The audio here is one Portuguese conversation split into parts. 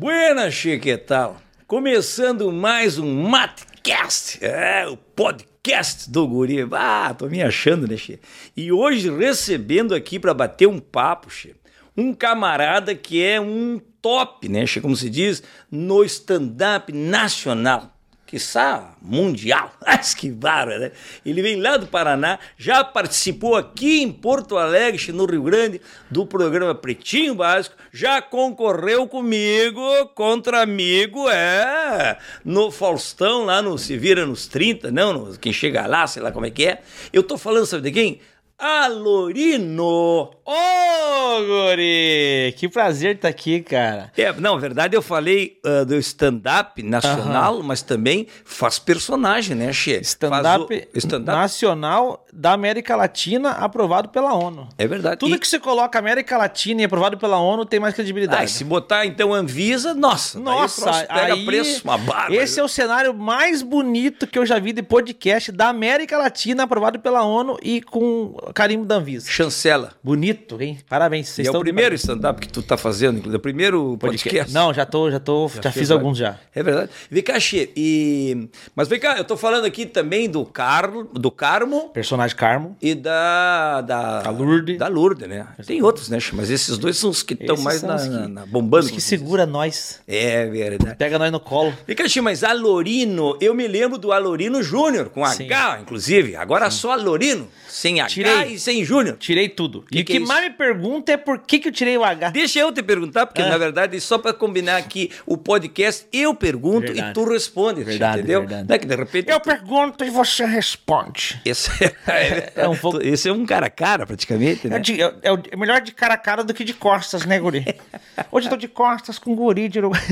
Buenas, che, que tal? Começando mais um Matcast, é, o podcast do Guri. Ah, tô me achando, né, che? E hoje recebendo aqui para bater um papo, che, um camarada que é um top, né, che, como se diz, no stand-up nacional quiçá mundial. Mas que bárbaro, né? Ele vem lá do Paraná, já participou aqui em Porto Alegre, no Rio Grande, do programa Pretinho Básico, já concorreu comigo contra amigo, é, no Faustão, lá no Se Vira nos 30, não, no, quem chega lá, sei lá como é que é. Eu tô falando, sabe de quem? Alorino. Ô, oh, Guri! Que prazer estar tá aqui, cara. É, não, na verdade eu falei uh, do stand-up nacional, mas também faz personagem, né, Che? Stand-up stand nacional da América Latina aprovado pela ONU. É verdade. Tudo e... que você coloca América Latina e aprovado pela ONU tem mais credibilidade. Ah, se botar então Anvisa, nossa, nossa, pega aí, preço, uma barba. Esse é o cenário mais bonito que eu já vi de podcast da América Latina aprovado pela ONU e com carimbo da Anvisa. Chancela. Bonito, hein? Parabéns. Vocês e é o primeiro stand-up que tu tá fazendo, inclusive. É o primeiro podcast. podcast. Não, já tô, já tô, já, já fiz alguns já. É verdade. Vem cá, Xê, e... Mas vem cá, eu tô falando aqui também do Carlo, do Carmo. Personagem Carmo. E da... Da, da Lourdes. Da Lourdes, né? Tem outros, né, Mas esses dois são os que estão mais na, que, na, na, bombando. Os que segura nós. É verdade. Pega nós no colo. Vem cá, Xê, mas Alorino, eu me lembro do Alorino Júnior, com Sim. H, inclusive. Agora Sim. só Alorino, sem H Tirei. E sem Júnior. Tirei tudo. Que e o que, que é mais me pergunta é por que, que eu tirei o H. Deixa eu te perguntar, porque ah. na verdade, só para combinar aqui o podcast, eu pergunto verdade. e tu responde. Verdade, entendeu? Verdade. Não é que de repente. Eu tu... pergunto e você responde. Esse é, é, é um pouco... Esse é um cara a cara, praticamente. Né? É, de, é, é, melhor de cara a cara do que de costas, né, Guri? Hoje eu tô de costas com Guri de Uruguai.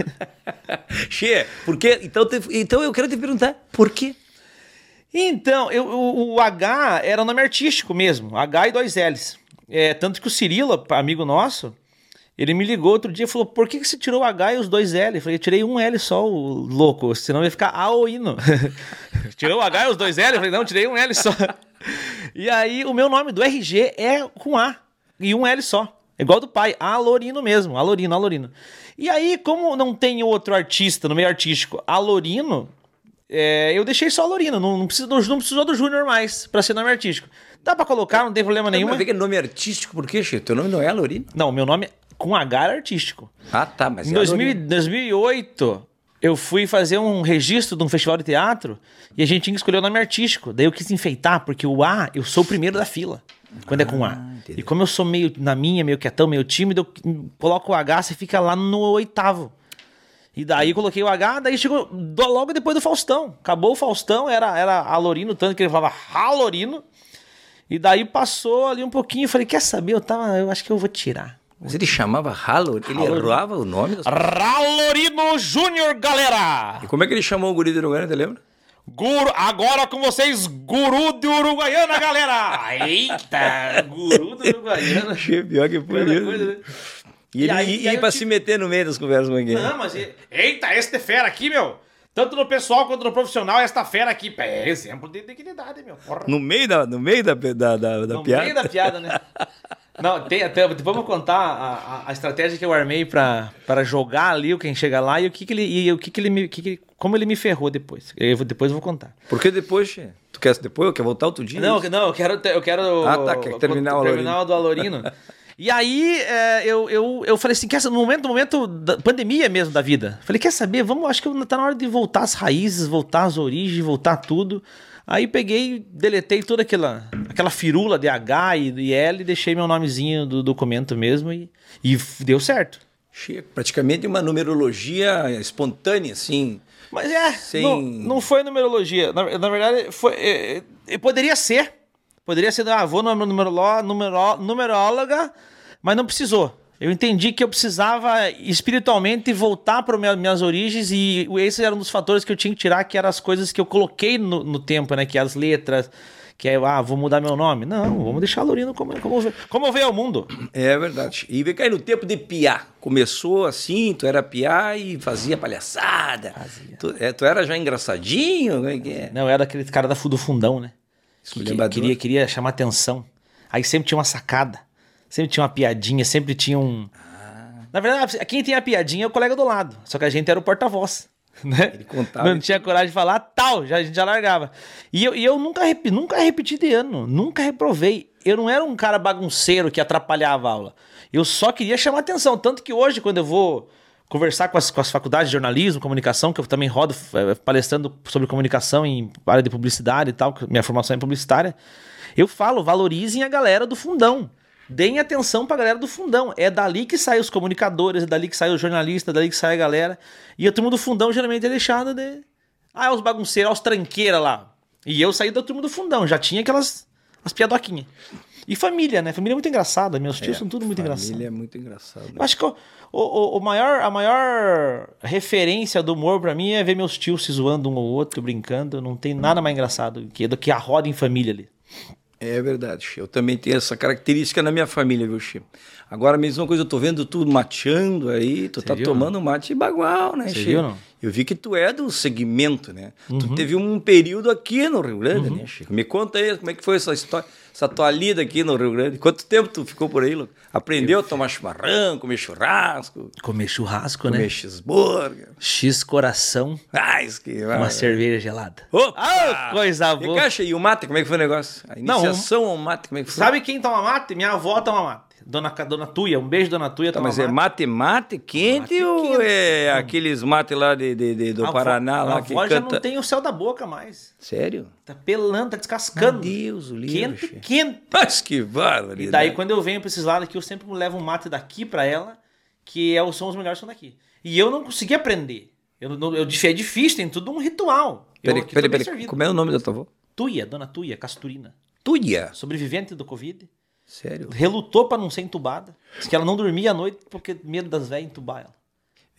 Che, porque. Então, te... então eu quero te perguntar, por quê? Então, eu, o, o, H era nome artístico mesmo, H e dois L's. É, tanto que o Cirilo, amigo nosso, ele me ligou outro dia e falou: por que, que você tirou o H e os dois L? Eu falei: tirei um L só, o louco, senão ia ficar Aoino. tirou o H e os dois L? Eu falei: não, tirei um L só. e aí, o meu nome do RG é com A e um L só. Igual do pai, Alorino mesmo, Alorino, Alorino. E aí, como não tem outro artista no meio artístico, Alorino, é, eu deixei só a Lorina, não, não, precisou, não precisou do Júnior mais pra ser nome artístico. Dá pra colocar, não tem problema nenhum. Mas que é nome artístico, por quê, Chico? Teu nome não é Lorina? Não, meu nome com H era artístico. Ah, tá, mas Em é 2000, 2008, eu fui fazer um registro de um festival de teatro e a gente tinha que escolher o nome artístico. Daí eu quis enfeitar, porque o A, eu sou o primeiro da fila, quando ah, é com A. Ah, entendi. E como eu sou meio na minha, meio quietão, meio tímido, eu coloco o H, você fica lá no oitavo. E daí coloquei o H, daí chegou logo depois do Faustão. Acabou o Faustão, era, era Alorino, tanto que ele falava Halorino. E daí passou ali um pouquinho, eu falei, quer saber? Eu tava, eu acho que eu vou tirar. Mas ele chamava Halor, ele errava o nome? Ralorino Júnior, galera! E como é que ele chamou o guri do Uruguaiana, você lembra? Guru, agora com vocês, Guru de Uruguaiana, galera! Eita, Guru do Uruguaiana. Pior que por isso. Né? E, ele aí, ia, pra se meter no meio das conversas com alguém. Não, mas. Eita, este fera aqui, meu! Tanto no pessoal quanto no profissional, esta fera aqui. É exemplo de dignidade, meu. Porra. No meio da, no meio da, da, da, da no piada? No meio da piada, né? Não, tem até. Vamos contar a, a, a, estratégia que eu armei pra, pra jogar ali o quem chega lá e o que, que ele. E o que, que ele me. Que que, como ele me ferrou depois. Eu, depois eu vou contar. Por que depois, che? Tu quer depois? Quer voltar outro dia? Não, não, eu quero. Eu quero ah, tá. Quer terminar o Alorino. Terminar o do Alorino. E aí é, eu, eu, eu falei assim, quer no momento, no momento da pandemia mesmo da vida, falei, quer saber, vamos, acho que tá na hora de voltar às raízes, voltar às origens, voltar tudo. Aí peguei, deletei toda aquela, aquela firula de H e de L, deixei meu nomezinho do documento mesmo e, e deu certo. Praticamente uma numerologia espontânea, assim. Mas é, sem... não, não foi numerologia. Na, na verdade, foi, é, é, poderia ser, Poderia ser, ah, vou no numeroló, numeró, numeróloga, mas não precisou. Eu entendi que eu precisava espiritualmente voltar para minha, minhas origens e esse era um dos fatores que eu tinha que tirar, que eram as coisas que eu coloquei no, no tempo, né? Que as letras, que é, ah, vou mudar meu nome. Não, vamos deixar a Lorino como, como, como veio ao mundo. É verdade. E vem cair no tempo de piar. Começou assim, tu era piar e fazia palhaçada. Fazia. Tu, é, tu era já engraçadinho? Como é que é? Não, eu era aquele cara da, do fundão, né? Que, queria, queria chamar atenção. Aí sempre tinha uma sacada, sempre tinha uma piadinha, sempre tinha um. Ah. Na verdade, quem tem a piadinha é o colega do lado. Só que a gente era o porta-voz. Né? Ele contava. Não tinha coragem de falar, tal, já, a gente já largava. E eu, e eu nunca, repi, nunca repeti de ano, nunca reprovei. Eu não era um cara bagunceiro que atrapalhava a aula. Eu só queria chamar atenção. Tanto que hoje, quando eu vou conversar com as, com as faculdades de jornalismo, comunicação, que eu também rodo é, palestrando sobre comunicação em área de publicidade e tal, que minha formação é publicitária, eu falo, valorizem a galera do fundão. Deem atenção pra galera do fundão. É dali que saem os comunicadores, é dali que sai os jornalistas, é dali que sai a galera. E a turma do fundão geralmente é deixada de. Ah, os bagunceiros, os tranqueira lá. E eu saí da turma do fundão, já tinha aquelas as piadoquinhas. E família, né? Família é muito engraçada. Meus tios É, são tudo muito engraçados. Família é muito engraçado. Eu acho que o, o, o maior, a maior referência do humor pra mim é ver meus tios se zoando um ou outro, brincando. Não tem nada mais engraçado do que, do que a roda em família ali. É verdade. Eu também tenho essa característica na minha família, viu, Che? Agora, a mesma coisa, eu tô vendo tu mateando aí, tu Você tá viu, tomando mate bagual, né, Você Che? viu, não? Eu vi que tu é do segmento, né? Uhum. Tu teve um período aqui no Rio Grande, né, Che? Me conta aí, como é que foi essa história, essa tua lida aqui no Rio Grande? Quanto tempo tu ficou por aí, Lu? Aprendeu a tomar chimarrão, comer churrasco, Comer churrasco, comer né? cheeseburger? X coração, Ah, isso que... uma cerveja gelada. Opa! Ah, coisa E boa. caixa, e o mate, como é que foi o negócio? A Não, iniciação ao mate, como é que foi? Sabe quem toma mate? Minha avó toma mate. Dona, Dona Tuia, um beijo, Dona Tuia. Tá, mas é mate mate quente Mate ou quente. é aqueles mate lá de, de- de- do A avó- Paraná lá a que avó já canta? não tem o céu da boca mais. Sério? Tá pelando, tá descascando. Meu Deus, o livro. Quente, che. quente. Mas que bárbaro. E daí, quando eu venho pra esses lados aqui, eu sempre levo um mate daqui pra ela, que é, o- são os melhores são daqui. E eu não consegui aprender. Eu, não- eu, é difícil, tem tudo um ritual. Eu Peraí, peraí, peraí. Como é o nome da tua avó? Tuia, Dona Tuia, Casturina. Tuia. Sobrevivente do Covid. Sério? Relutou pra não ser entubada. Diz que ela não dormia à noite porque medo das velhas entubar ela.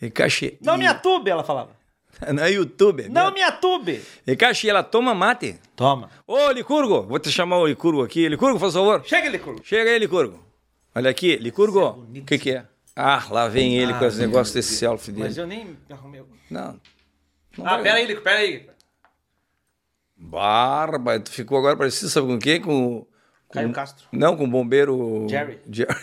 E caixa. Não e... me atube, ela falava. Na YouTube. Não me atube. E caixa, ela toma mate? Toma. Ô, Licurgo, vou te chamar o Licurgo aqui. Licurgo, faz favor. Chega, Licurgo. Chega aí, Licurgo. Olha aqui, Licurgo. O bonito. que que é? Ah, lá vem ele Ah, com esse meu negócio desse selfie Mas dele. eu nem arrumei. Não. Não Ah, vai- pera aí, Licurgo, pera aí. Barba, tu ficou agora parecido, sabe com quem? Com. Caio Castro. Não, com o bombeiro. Jerry. Jerry.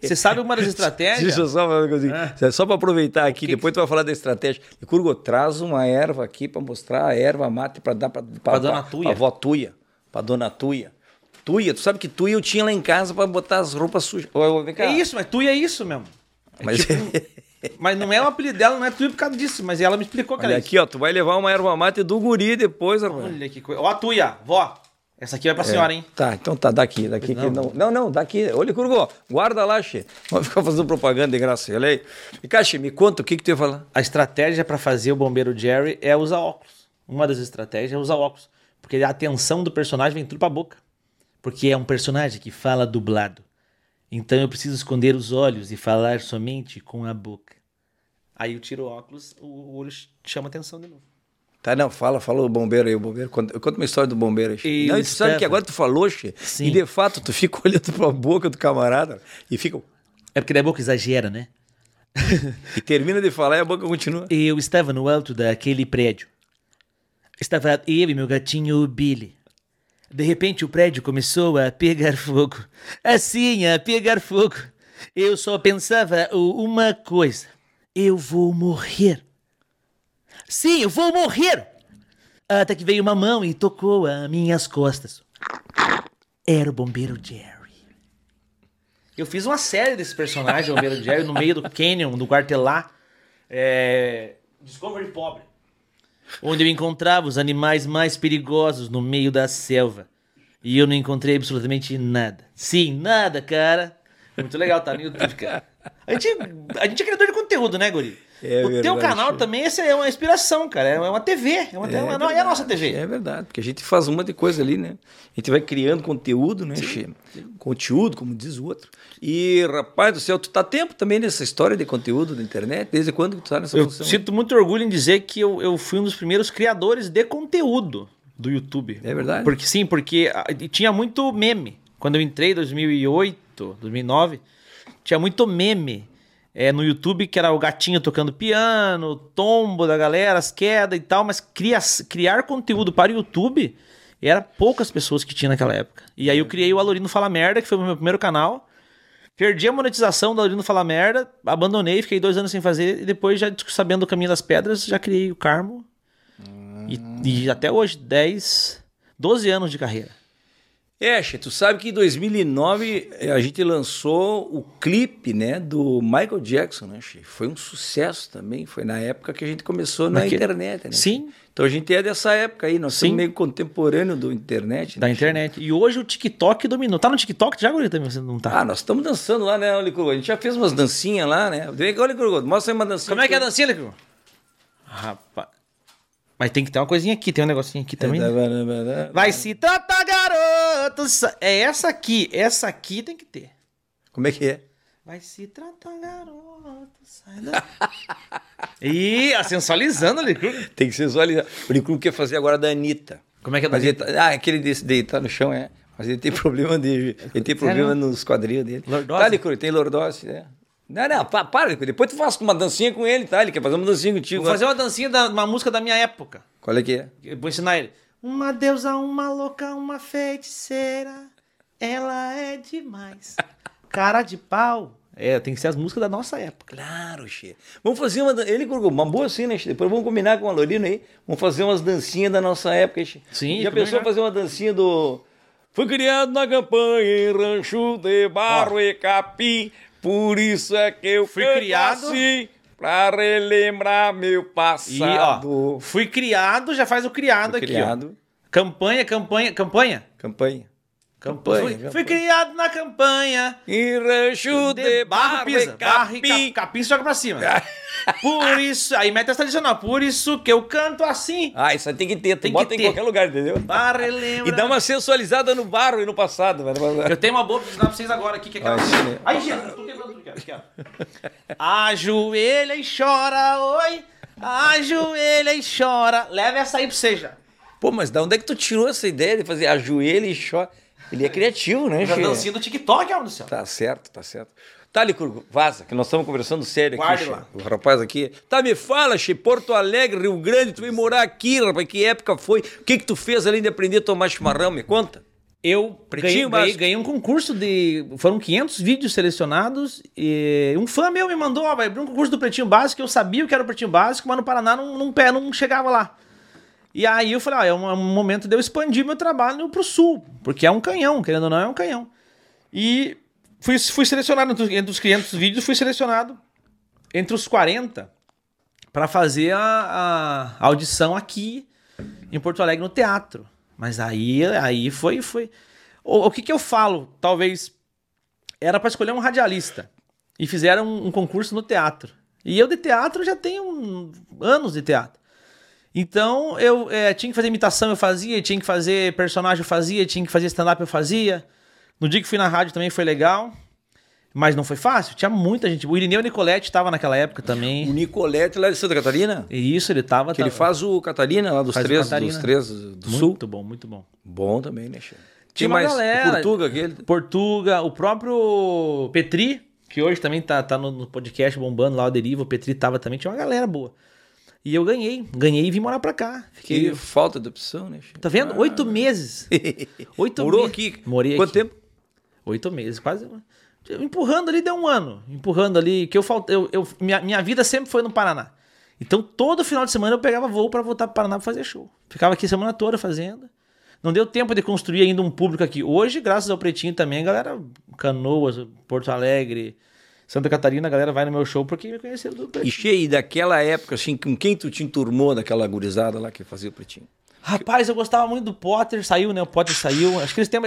Você sabe uma das estratégias? Deixa eu só falar uma coisa. É. Só para aproveitar aqui, que depois tu vai falar da estratégia. E Curgo, traz uma erva aqui para mostrar a erva mate para dar para Pra dona Tuia. Pra avó Tuia. Pra dona Tuia. Tuia, tu sabe que Tuia eu tinha lá em casa para botar as roupas sujas. É isso, mas tu é isso mesmo. É Mas tipo- mas não é o apelido dela, não é tu por causa disso, mas ela me explicou que Olha aqui, ó, tu vai levar uma erva mate do guri depois, rapaz. Olha que coisa. Ó, a tuia, vó. Essa aqui vai pra senhora, hein? Tá, então tá, daqui, daqui. que Não, não, não, daqui. Olha, Curgo, guarda lá, Xê. Vamos ficar fazendo propaganda de graça. Olha aí. E, Caixa, me conta o que que tu ia falar. A estratégia pra fazer o bombeiro Jerry é usar óculos. Uma das estratégias é usar óculos. Porque a atenção do personagem vem tudo pra boca. Porque é um personagem que fala dublado. Então eu preciso esconder os olhos e falar somente com a boca. Aí eu tiro o óculos, o olho chama atenção de novo. Tá, não, fala, fala o bombeiro aí, o bombeiro. Conta, conta uma história do bombeiro aí. E não, tu sabe que agora tu falou, Xê, Sim. e de fato tu fica olhando pra boca do camarada e fica. É porque daí a boca exagera, né? E termina de falar e a boca continua. Eu estava no alto daquele prédio. Estava eu e meu gatinho Billy. De repente o prédio começou a pegar fogo. Assim, a pegar fogo. Eu só pensava "Oh, uma coisa: eu vou morrer. Sim, eu vou morrer! Até que veio uma mão e tocou as minhas costas. Era o bombeiro Jerry. Eu fiz uma série desse personagem, o bombeiro Jerry, no meio do canyon, do quartelar. É... Discovery Pobre. Onde eu encontrava os animais mais perigosos no meio da selva. E eu não encontrei absolutamente nada. Sim, nada, cara. Muito legal, tá no YouTube, cara. A gente, a gente é criador de conteúdo, né, Guri? É o teu verdade, canal Chico. também essa é uma inspiração, cara. É uma TV. É, uma, é, uma- não, é a nossa TV. É verdade, porque a gente faz uma de coisa ali, né? A gente vai criando conteúdo, né, Xê? Conteúdo, como diz o outro. E, rapaz do céu, tu tá tempo também nessa história de conteúdo da internet? Desde quando que tu tá nessa Eu função? sinto muito orgulho em dizer que eu, eu fui um dos primeiros criadores de conteúdo do YouTube. É verdade? Porque sim, porque ah, tinha muito meme. Quando eu entrei em 2008, 2009, tinha muito meme é, no YouTube que era o gatinho tocando piano, tombo da galera, as quedas e tal, mas cria, criar conteúdo para o YouTube era poucas pessoas que tinha naquela época. E aí eu criei o Alorino Fala Merda, que foi o meu primeiro canal. Perdi a monetização do Aurino Fala Merda, abandonei, fiquei dois anos sem fazer, e depois, já sabendo o caminho das pedras, já criei o Carmo. E, e até hoje, 10, 12 anos de carreira. É, Che, tu sabe que em 2009 eh, a gente lançou o clipe, né, do Michael Jackson, né, Che? Foi um sucesso também, foi na época que a gente começou na internet, né? Sim. Então a gente é dessa época aí, nós Sim. somos meio contemporâneo do internet. Da né, Che? internet. E hoje o TikTok dominou. Tá no TikTok já? Também você não tá? Ah, nós estamos dançando lá, né, Licuru? A gente já fez umas dancinhas lá, né? Vem cá, Licuru, mostra aí uma dancinha. Como é que é a dancinha, Licru? Rapaz. Mas tem que ter uma coisinha aqui, tem um negocinho aqui também. né? Vai se tratar, garoto. É essa aqui. Essa aqui tem que ter. Como é que é? Vai se tratar, garoto. Sai da... Ih, a sensualizando, Licru. Tem que sensualizar. O Licuru quer fazer agora da Anitta. Como é que é da Mas ele tá, ah, aquele desse deitar no chão, é. Mas ele tem problema de. Ele tem problema nos quadrinhos dele. Lordose? Tá, Licuru, tem lordose, é. Não, não, pa- para. Depois tu faz uma dancinha com ele, tá? Ele quer fazer uma dancinha contigo. Vou fazer uma dancinha da uma música da minha época. Qual é que é? Eu vou ensinar ele. Uma deusa, uma louca, uma feiticeira. Ela é demais. Cara de pau. É, tem que ser as músicas da nossa época. Claro, Che. Vamos fazer uma. Ele colocou uma boa cena, Che. Depois vamos combinar com o Alorino aí. Vamos fazer umas dancinhas da nossa época, Che. Sim, Já pensou já. fazer uma dancinha do. Fui criado na campanha em rancho de barro e capim. Por isso é que eu Fui criado- assim. Pra relembrar meu E, passado. ó, fui criado, já faz o criado Fui aqui, criado. ó. Campanha, campanha, campanha. Campanha. Campanha. Fui, campanha. fui criado na campanha. Em rancho de, De barro, pisa. e Barro capim. capim, joga pra cima. Por isso, aí mete essa tradicional. Por isso que eu canto assim. Ah, isso aí tem que ter. Tem que bota em ter. qualquer lugar, entendeu? Para relembrar. E dá uma sensualizada no barro e no passado. velho. Eu tenho uma boa pra ensinar pra vocês agora aqui, que é aquela. Ai, gente, tô quebrando tudo aqui, ó. Ajoelha e chora, oi. Ajoelha e chora. Leva essa aí pra você já. Pô, mas da onde é que tu tirou essa ideia de fazer ajoelho e chora? Ele é criativo, né, Já dancinha do TikTok, amor do céu. Tá certo, tá certo. Tá, Licurgo, vaza, que nós estamos conversando sério aqui, Guarde Che. lá. O rapaz aqui. Tá, me fala, Che, Porto Alegre, Rio Grande, tu veio morar aqui, rapaz, que época foi? O que que tu fez além de aprender a tomar chimarrão? Me conta. Eu Pretinho ganhei, ganhei, básico. ganhei um concurso de. Foram 500 vídeos selecionados. E um fã meu me mandou, ó, vai abrir um concurso do Pretinho Básico. Eu sabia o que era o Pretinho Básico, mas no Paraná não, não, pé- não chegava lá. E aí eu falei, ó, é um, é um momento de eu expandir meu trabalho pro sul, porque é um canhão, querendo ou não, é um canhão. E fui, fui selecionado entre, os- entre os 500 vídeos, fui selecionado entre os 40 para fazer a, a audição aqui em Porto Alegre no teatro. Mas aí, aí foi, foi. O, o que que eu falo? Talvez era para escolher um radialista e fizeram um, um concurso no teatro. E eu de teatro já tenho anos de teatro. Então eu eh, tinha que fazer imitação, eu fazia, tinha que fazer personagem, eu fazia, tinha que fazer stand-up, eu fazia. No dia que fui na rádio também foi legal. Mas não foi fácil, tinha muita gente. O Irineu Nicoletti estava naquela época O também. Nicolete lá de Santa Catarina, isso, ele tava. que ele faz o Catarina lá dos Faz o três, Catarina. dos três do muito sul. bom, muito bom. Bom também, né, Che? Tinha mais? galera. O Portuga, aquele. Portuga, o próprio Petri, que hoje também tá, tá no, no podcast bombando lá, o Deriva, o Petri tava também, tinha uma galera boa. E eu ganhei, ganhei e vim morar pra cá. Fiquei, Que falta de opção, né, tá vendo? Oito meses. Oito Morou meses. aqui? Morei Quanto aqui. tempo? Oito meses, quase. Empurrando ali deu um ano. Empurrando ali, que eu faltei. Eu, eu- minha, minha vida sempre foi no Paraná. Então todo final de semana eu pegava voo pra voltar pro Paraná pra fazer show. Ficava aqui a semana toda fazendo. Não deu tempo de construir ainda um público aqui. Hoje, graças ao Pretinho também, galera, Canoas, Porto Alegre, Santa Catarina, a galera vai no meu show porque me conheceram do E Pretinho. cheio daquela época, assim, com quem tu te enturmou daquela gurizada lá que fazia o pretinho? Rapaz, eu gostava muito do Potter, saiu, né? O Potter saiu. Acho que eles têm.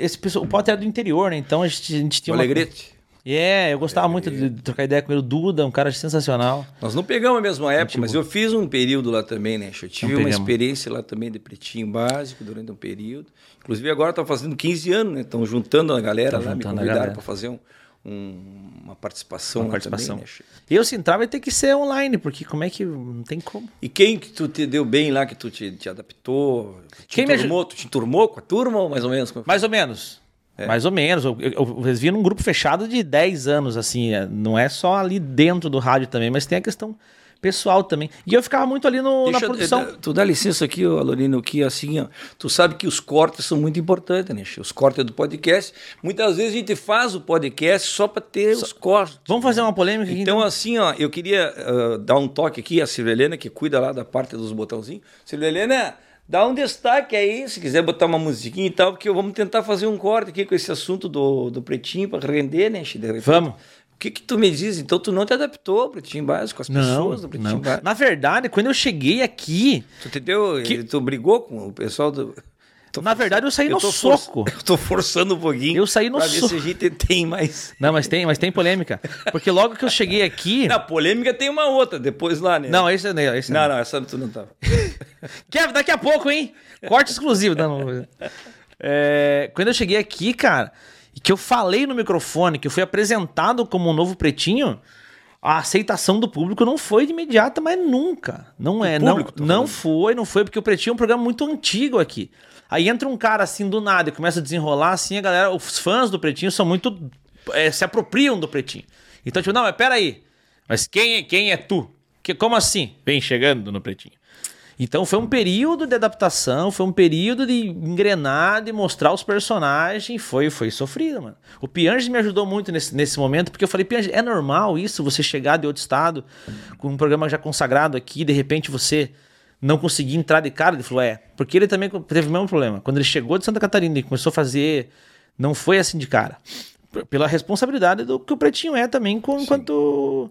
Esse, o Potter era do interior, né? Então a gente, a gente O tinha uma. Alegrete? É, eu gostava muito de de trocar ideia com ele. O Duda, um cara sensacional. Nós não pegamos a mesma época, mas eu fiz um período lá também, né? Eu tive uma experiência lá também de pretinho básico durante um período. Inclusive agora estão fazendo 15 anos, né? Estão juntando a galera Tão lá, me convidaram para fazer um- um- uma participação Uma participação. também, né? Eu, se entrar, vai ter que ser online, porque como é que. Não tem como. E quem que tu te deu bem lá, que tu te, te adaptou? Te Quem me enturmou? Tu te enturmou com a turma ou mais ou menos? Como- Mais ou menos. É. Mais ou menos. Eu, eu, eu, eles viram um grupo fechado de 10 anos, assim. é, Não é só ali dentro do rádio também, mas tem a questão pessoal também. E eu ficava muito ali no, na Deixa eu- produção. eh, Tu dá licença aqui, Alorino, que assim, ó, tu sabe que os cortes são muito importantes, né? Os cortes do podcast. Muitas vezes a gente faz o podcast só para ter os cortes. Vamos fazer uma polêmica aqui? Então, assim, ó, eu queria ah, dar um toque aqui, a Silvia Helena, que cuida lá da parte dos botãozinhos. Silvia Helena, dá um destaque aí, se quiser botar uma musiquinha e tal, porque vamos tentar fazer um corte aqui com esse assunto do, do pretinho para render, né. Vamos. O que que tu me diz? Então tu não te adaptou ao pretinho básico, as Não, pessoas do pretinho não. básico. Na verdade, quando eu cheguei aqui, Tu entendeu? Que- Tu brigou com o pessoal do. Tô Na verdade, eu saí no tô for- soco. Eu tô forçando um pouquinho. Eu saí no pra ver soco. se a gente tem mais. Não, mas tem, mas tem polêmica. Porque logo que eu cheguei aqui. Na polêmica tem uma outra, depois lá, né? Não, esse não. Esse não, não, essa tu não tava. Kevin, daqui a pouco, hein? Corte exclusivo. Não, não. É, quando eu cheguei aqui, cara, e que eu falei no microfone, que eu fui apresentado como um novo pretinho, a aceitação do público não foi de imediata, mas nunca. Não é, não, não foi, não foi, porque o pretinho é um programa muito antigo aqui. Aí entra um cara assim do nada e começa a desenrolar assim, a galera, os fãs do pretinho são muito. é, se apropriam do pretinho. Então, tipo, não, mas peraí. Mas quem é, quem é tu? Que, como assim? Vem chegando no pretinho. Então foi um período de adaptação, foi um período de engrenar, de mostrar os personagens, foi foi sofrido, mano. O Pianges me ajudou muito nesse, nesse momento, porque eu falei, Pianges, é normal isso, você chegar de outro estado, com um programa já consagrado aqui, de repente você não conseguir entrar de cara? Ele falou, é, porque ele também teve o mesmo problema. Quando ele chegou de Santa Catarina e começou a fazer, não foi assim de cara. Pela responsabilidade do que o Pretinho é também, com, enquanto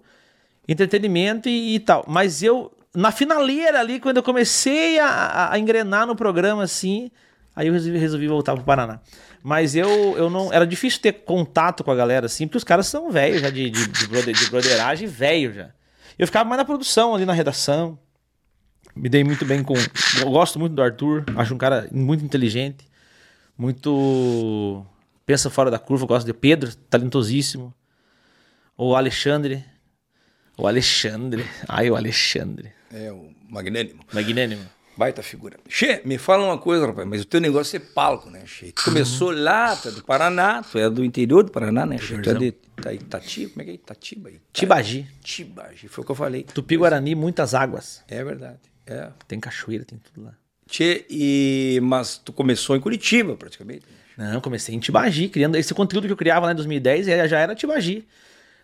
entretenimento e, e tal. Mas eu, na finaleira ali, quando eu comecei a, a- engrenar no programa, assim, aí eu resolvi, resolvi voltar pro Paraná. Mas eu, eu não. Era difícil ter contato com a galera, assim, porque os caras são velhos já de, de, de, brother- de broderagem, velho já. Eu ficava mais na produção, ali na redação. Me dei muito bem com. Eu gosto muito do Arthur, acho um cara muito inteligente, muito. Pensa fora da curva, gosto de Pedro, talentosíssimo. O Alexandre. O Alexandre. Ai, o Alexandre. É, o magnânimo. Magnânimo. Baita figura. Che, me fala uma coisa, rapaz, mas o teu negócio é palco, né, Che? Tu começou lá, tu é do Paraná, tu é do interior do Paraná, né, Che? Tu é de Ita- Itatiba, como é que é Itatiba? Ita- Tibagi. Tibagi, foi o que eu falei. Tupi Guarani, muitas águas. É verdade, é. Tem cachoeira, tem tudo lá. Che, e... mas tu começou em Curitiba, praticamente. Não, eu comecei em Tibagi, criando esse conteúdo que eu criava lá em 2010, eh, já era Tibagi.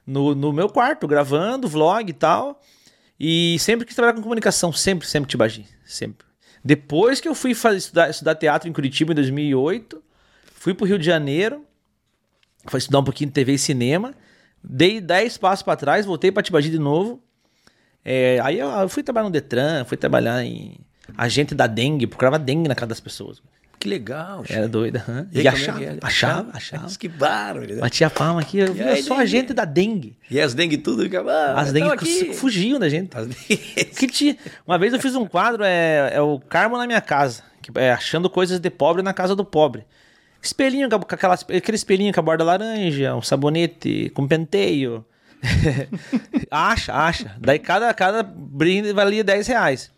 No, no meu quarto, gravando, vlog e tal. E sempre quis trabalhar com comunicação, sempre, sempre Tibagi, sempre. Depois que eu fui fazer, estudar, estudar teatro em Curitiba em 2008, fui pro Rio de Janeiro, fui estudar um pouquinho de TV e cinema, dei 10 passos para trás, voltei para Tibagi de novo. É, aí eu, eu fui trabalhar no Detran, fui trabalhar em agente da dengue, procurava dengue na casa das pessoas. Que legal. Era doida. hã? E E, como é achava, que é? achava, achava. Que bárbaro. né? Batia a palma aqui, eu, aí, sou dengue? agente da dengue. E as dengue tudo, ficava, ah, As dengue aqui. fugiam da gente. As. Que tinha- Uma vez eu fiz um quadro, é, é o Karma na minha casa, que é achando coisas de pobre na casa do pobre. Espelhinho com aquela, aquele espelhinho com a borda laranja, um sabonete com penteio. acha, acha. Daí cada, cada brinde valia 10 reais.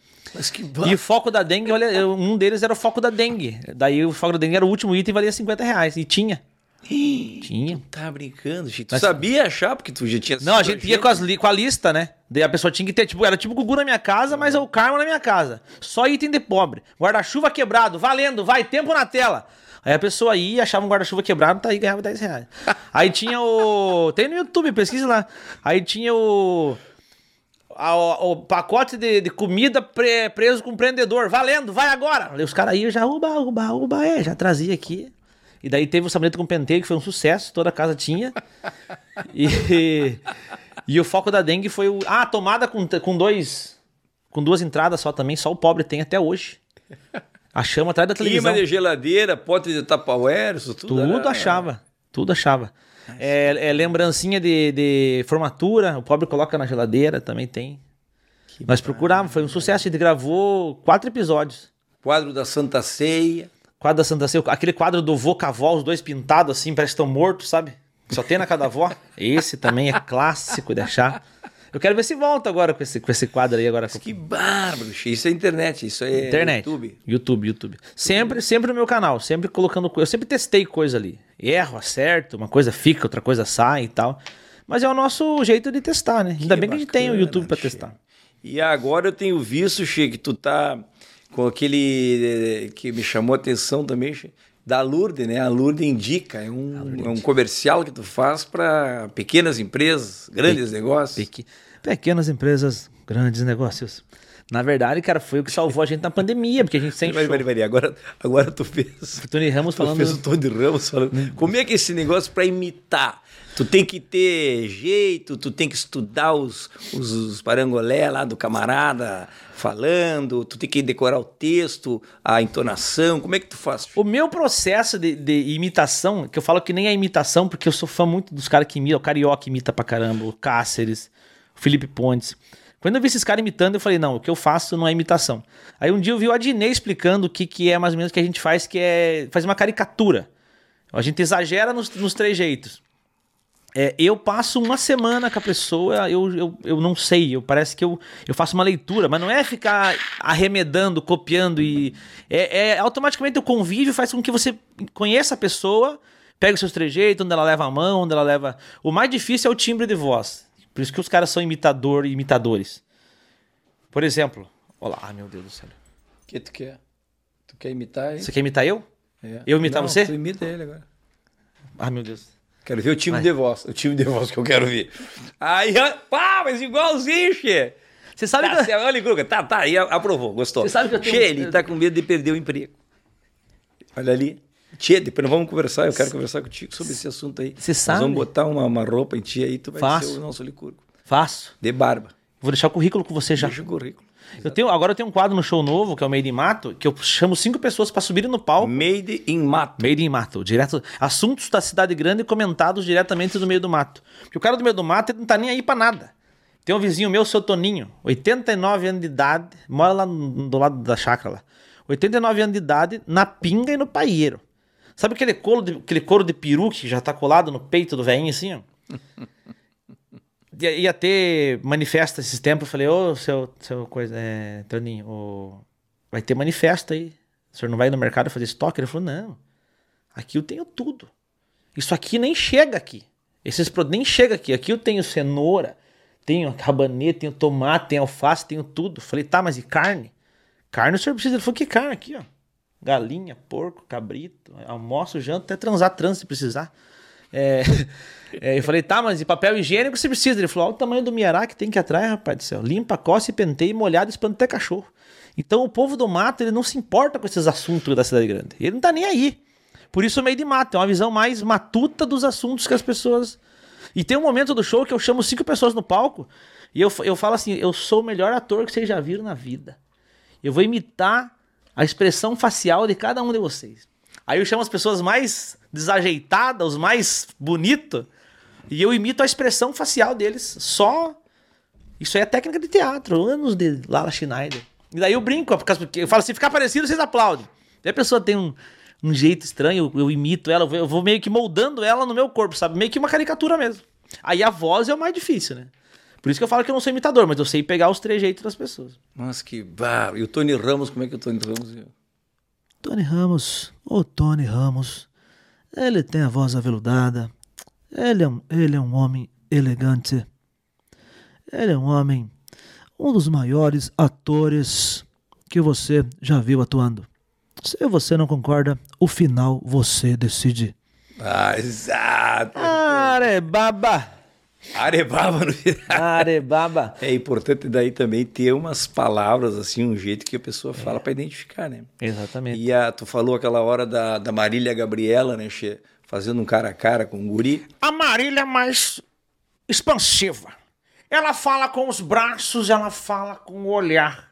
E o foco da dengue, valia- um deles era o foco da dengue. Daí o foco da dengue era o último item e valia 50 reais. E tinha. Tinha. Tá brincando, Che. Tu Mas- sabia achar, porque tu já tinha... Não, a gente ia com, as li- com a lista, né? Daí a pessoa tinha que ter, tipo, era tipo Gugu na minha casa, mas é o Karma na minha casa. Só item de pobre. Guarda-chuva quebrado, valendo, vai, tempo na tela. Aí a pessoa ia, achava um guarda-chuva quebrado, tá aí ganhava 10 reais. Aí tinha o. Tem no YouTube, pesquisa lá. Aí tinha o. o, o pacote de, de comida pre- preso com prendedor, valendo, vai agora. Aí os caras iam já, uba, uba, uba, é, já trazia aqui. E daí teve o sabonete com penteio, que foi um sucesso, toda a casa tinha. E, e o foco da dengue foi o. Ah, tomada com, com dois. Com duas entradas só também, só o pobre tem até hoje. A chama atrás da televisão. Clima de geladeira, pote de isso tudo. Tudo era- achava. Tudo achava. É, é lembrancinha de, de formatura, o pobre coloca na geladeira, também tem. Nós procurávamos, foi um sucesso. A gente gravou quatro episódios. Quadro da Santa Ceia. Quadro da Santa Ceia, aquele quadro do vô com a avó, os dois pintados assim, parece que estão mortos, sabe? Só tem na casa da avó. Esse também é clássico de achar. Eu quero ver se volta agora com esse, com esse quadro aí agora. Que bárbaro. Isso é internet, isso é Internet. YouTube. YouTube, YouTube. Sempre, sempre no meu canal, sempre colocando coisa. Eu sempre testei coisa ali. Erro, acerto, uma coisa fica, outra coisa sai e tal. Mas é o nosso jeito de testar, né? Ainda bem que a gente tem o bacana, YouTube che. testar. E agora eu tenho visto, Che, que tu tá com aquele eh, que me chamou a atenção também, Che, da Lourdes, né? A Lourdes Indica, é um, é um comercial que tu faz para pequenas empresas, grandes negócios. Peque- Pequenas empresas, grandes negócios. Na verdade, cara, foi o que salvou a gente na pandemia, porque a gente sempre. Peraí, peraí, peraí, agora, agora tu fez... Tony Ramos Tu falando. fez o Tony Ramos falando. Como é que é esse negócio para imitar? Tu tem que ter jeito, tu tem que estudar os, os, os parangolé lá do camarada falando, tu tem que decorar o texto, a entonação. Como é que tu faz? O meu processo de, de imitação, que eu falo que nem é imitação, porque eu sou fã muito dos caras que imitam, o Carioca imita pra caramba, o Cáceres, Felipe Pontes. Quando eu vi esses caras imitando, eu falei, não, o que eu faço não é imitação. Aí um dia eu vi o Adnei explicando o que, que é mais ou menos o que a gente faz, que é faz uma caricatura. A gente exagera nos, nos trejeitos. É, eu passo uma semana com a pessoa, eu, eu, eu não sei, eu parece que eu, eu faço uma leitura, mas não é ficar arremedando, copiando e. É, é automaticamente o convívio faz com que você conheça a pessoa, pega os seus trejeitos, onde ela leva a mão, onde ela leva. O mais difícil é o timbre de voz. Por isso que os caras são imitador e imitadores. Por exemplo, olá, meu Deus do céu. O que tu quer? Tu quer imitar ele? Você quer imitar eu? É. eu imitar Não, você? Tu imita ele agora. Ai meu Deus. Quero ver o time Vai. de voz. O time de voz que eu quero ver. Aí, ó, pá, mas igualzinho, Che. Você sabe Tá, que. certo, olha, Guga, tá, tá, aí aprovou, gostou. Você sabe que eu tenho- Che, ele tá com medo de perder o emprego. Olha ali. Tchê, depois nós vamos conversar, eu quero conversar contigo sobre esse assunto aí. Você Nós sabe? vamos botar uma, uma roupa em ti aí, tu vai Faço. ser o nosso licurgo. Faço. De barba. Vou deixar o currículo com você já. Deixa o currículo. Eu tenho, agora eu tenho um quadro no show novo, que é o Made in Mato, que eu chamo cinco pessoas pra subirem no palco. Made in mato. Made in Mato, direto, assuntos da cidade grande comentados diretamente do meio do mato. Porque o cara do meio do mato ele não tá nem aí pra nada. Tem um vizinho meu, seu Toninho, 89 anos de idade, mora lá do lado da chácara lá. 89 anos de idade, na pinga e no paieiro. Sabe aquele couro de, aquele couro de peru que já tá colado no peito do velhinho assim, ó? ia, ter manifesto esses tempos. Eu falei, ô, seu, seu coisa, é, Toninho, ô, vai ter manifesto aí. O senhor não vai no mercado fazer estoque? Ele falou, não. Aqui eu tenho tudo. Isso aqui nem chega aqui. Esses produtos nem chega aqui. Aqui eu tenho cenoura, tenho rabanete, tenho tomate, tenho alface, tenho tudo. Falei, tá, mas e carne? Carne o senhor precisa. Ele falou, que carne aqui, ó? Galinha, porco, cabrito, almoço, janta, até transar trans se precisar. É, é, eu falei, tá, mas e papel higiênico você precisa? Ele falou, olha o tamanho do miará que tem que atrás, rapaz do céu. Limpa, coce, penteia, molhado, espanta até cachorro. Então o povo do mato, ele não se importa com esses assuntos da cidade grande. Ele não tá nem aí. Por isso o meio de mato, é uma visão mais matuta dos assuntos que as pessoas... E tem um momento do show que eu chamo cinco pessoas no palco e eu, eu falo assim, eu sou o melhor ator que vocês já viram na vida. Eu vou imitar a expressão facial de cada um de vocês. Aí eu chamo as pessoas mais desajeitadas, os mais bonitos, e eu imito a expressão facial deles. Só. Isso aí é técnica de teatro, anos de Lala Schneider. E daí eu brinco, porque eu falo assim: ficar parecido, vocês aplaudem. Daí a pessoa tem um, um jeito estranho, eu, imito ela, eu vou meio que moldando ela no meu corpo, sabe? Meio que uma caricatura mesmo. Aí a voz é o mais difícil, né? Por isso que eu falo que eu não sou imitador, mas eu sei pegar os trejeitos das pessoas. Nossa, que bah. E o Tony Ramos, como é que o Tony Ramos... Tony Ramos, o Tony Ramos, ele tem a voz aveludada, ele é um, ele é um homem elegante, ele é um homem, um dos maiores atores que você já viu atuando. Se você não concorda, o final você decide. Ah, exato. Arebaba! Arebaba no final. Arebaba! É importante daí também ter umas palavras, assim, um jeito que a pessoa fala pra identificar, né? Exatamente. E a, tu falou aquela hora da, da Marília Gabriela, né, Che? Fazendo um cara a cara com um guri. A Marília é mais expansiva. Ela fala com os braços, ela fala com o olhar.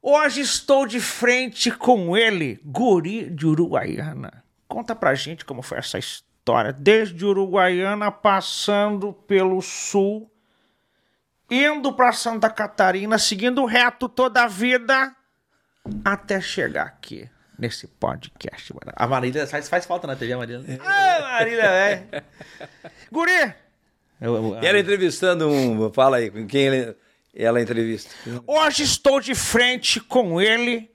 Hoje estou de frente com ele, guri de Uruguaiana. Conta pra gente como foi essa história. Desde Uruguaiana, passando pelo sul, indo pra Santa Catarina, seguindo reto toda a vida, até chegar aqui. Nesse podcast, mano. A Marília faz, faz falta na TV, a Marília. Ah, Marília, velho. Guri! Eu- eu- E ela entrevistando um. Fala aí, com quem ele, ela entrevista? Hoje estou de frente com ele,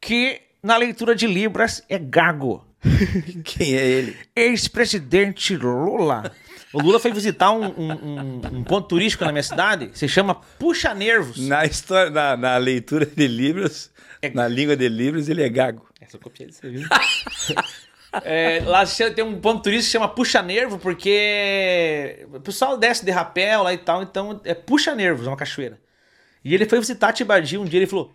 que na leitura de Libras é gago. Quem é ele? Ex-presidente Lula. O Lula foi visitar um, um- um- um ponto turístico na minha cidade, se chama Puxa Nervos. Na história, na, na leitura de livros, É- na língua de livros, ele é gago. Essa eu copiei desse? É, lá tem um ponto turístico que chama Puxa Nervo, porque o pessoal desce de rapel lá e tal, então é Puxa Nervos, é uma cachoeira. E ele foi visitar Tibagi um dia e ele falou: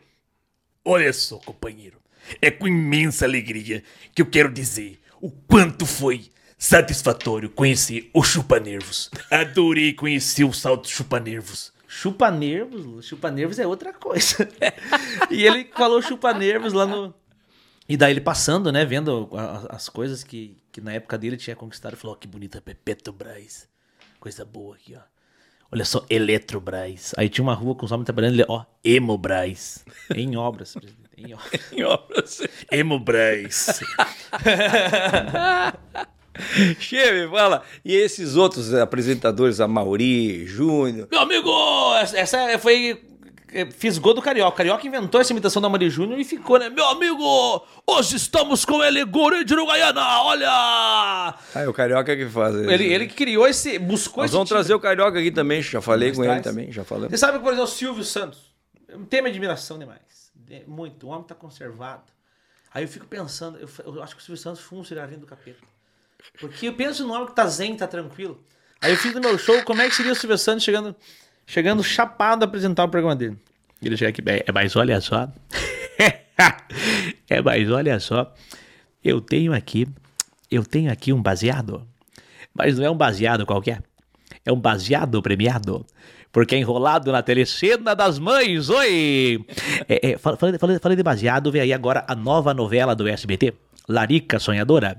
Olha só, companheiro, é com imensa alegria que eu quero dizer o quanto foi satisfatório conhecer o Chupa Nervos. Adorei conhecer o salto Chupa Nervos. Chupa Nervos, Lula, Chupa Nervos é outra coisa. e ele falou Chupa Nervos lá no. E daí ele passando, né, vendo as coisas que, que na época dele tinha conquistado, falou: ó, que bonita Petrobras. Coisa boa aqui, ó. Olha só, Eletrobras. Aí tinha uma rua com os homens trabalhando, ele, ó, Hemobras. Em obras, presidente. Em obras. Em obras. Hemobras. Che, me fala. E esses outros apresentadores, a Mauri, Júnior. Meu amigo, essa, foi. é, Fiz gol do Carioca. O Carioca inventou essa imitação da Mari Júnior e ficou, né? Meu amigo, hoje estamos com ele, Guri de Uruguaiana, olha! Ah, é o Carioca que faz. Ele, ele que criou esse. buscou Nós esse vamos tipo- trazer o Carioca aqui também, já falei com ele traz. também, já falamos. Você sabe, por exemplo, o Silvio Santos. Tenho uma admiração demais. De- Muito. O homem tá conservado. Aí eu fico pensando, eu, eu acho que o Silvio Santos foi um cigarrinho do capeta. Porque eu penso no homem que tá zen, tá tranquilo. Aí eu fiz no meu show, como é que seria o Silvio Santos chegando, chegando chapado a apresentar o programa dele? Ele chega aqui, é, mas olha só. é, mas olha só. Eu tenho aqui, eu tenho aqui um baseado. Mas não é um baseado qualquer. É um baseado premiado. Porque é enrolado na telecena das mães, oi! É, é, fal- falando, falando- vem aí agora a nova novela do SBT, Larica Sonhadora.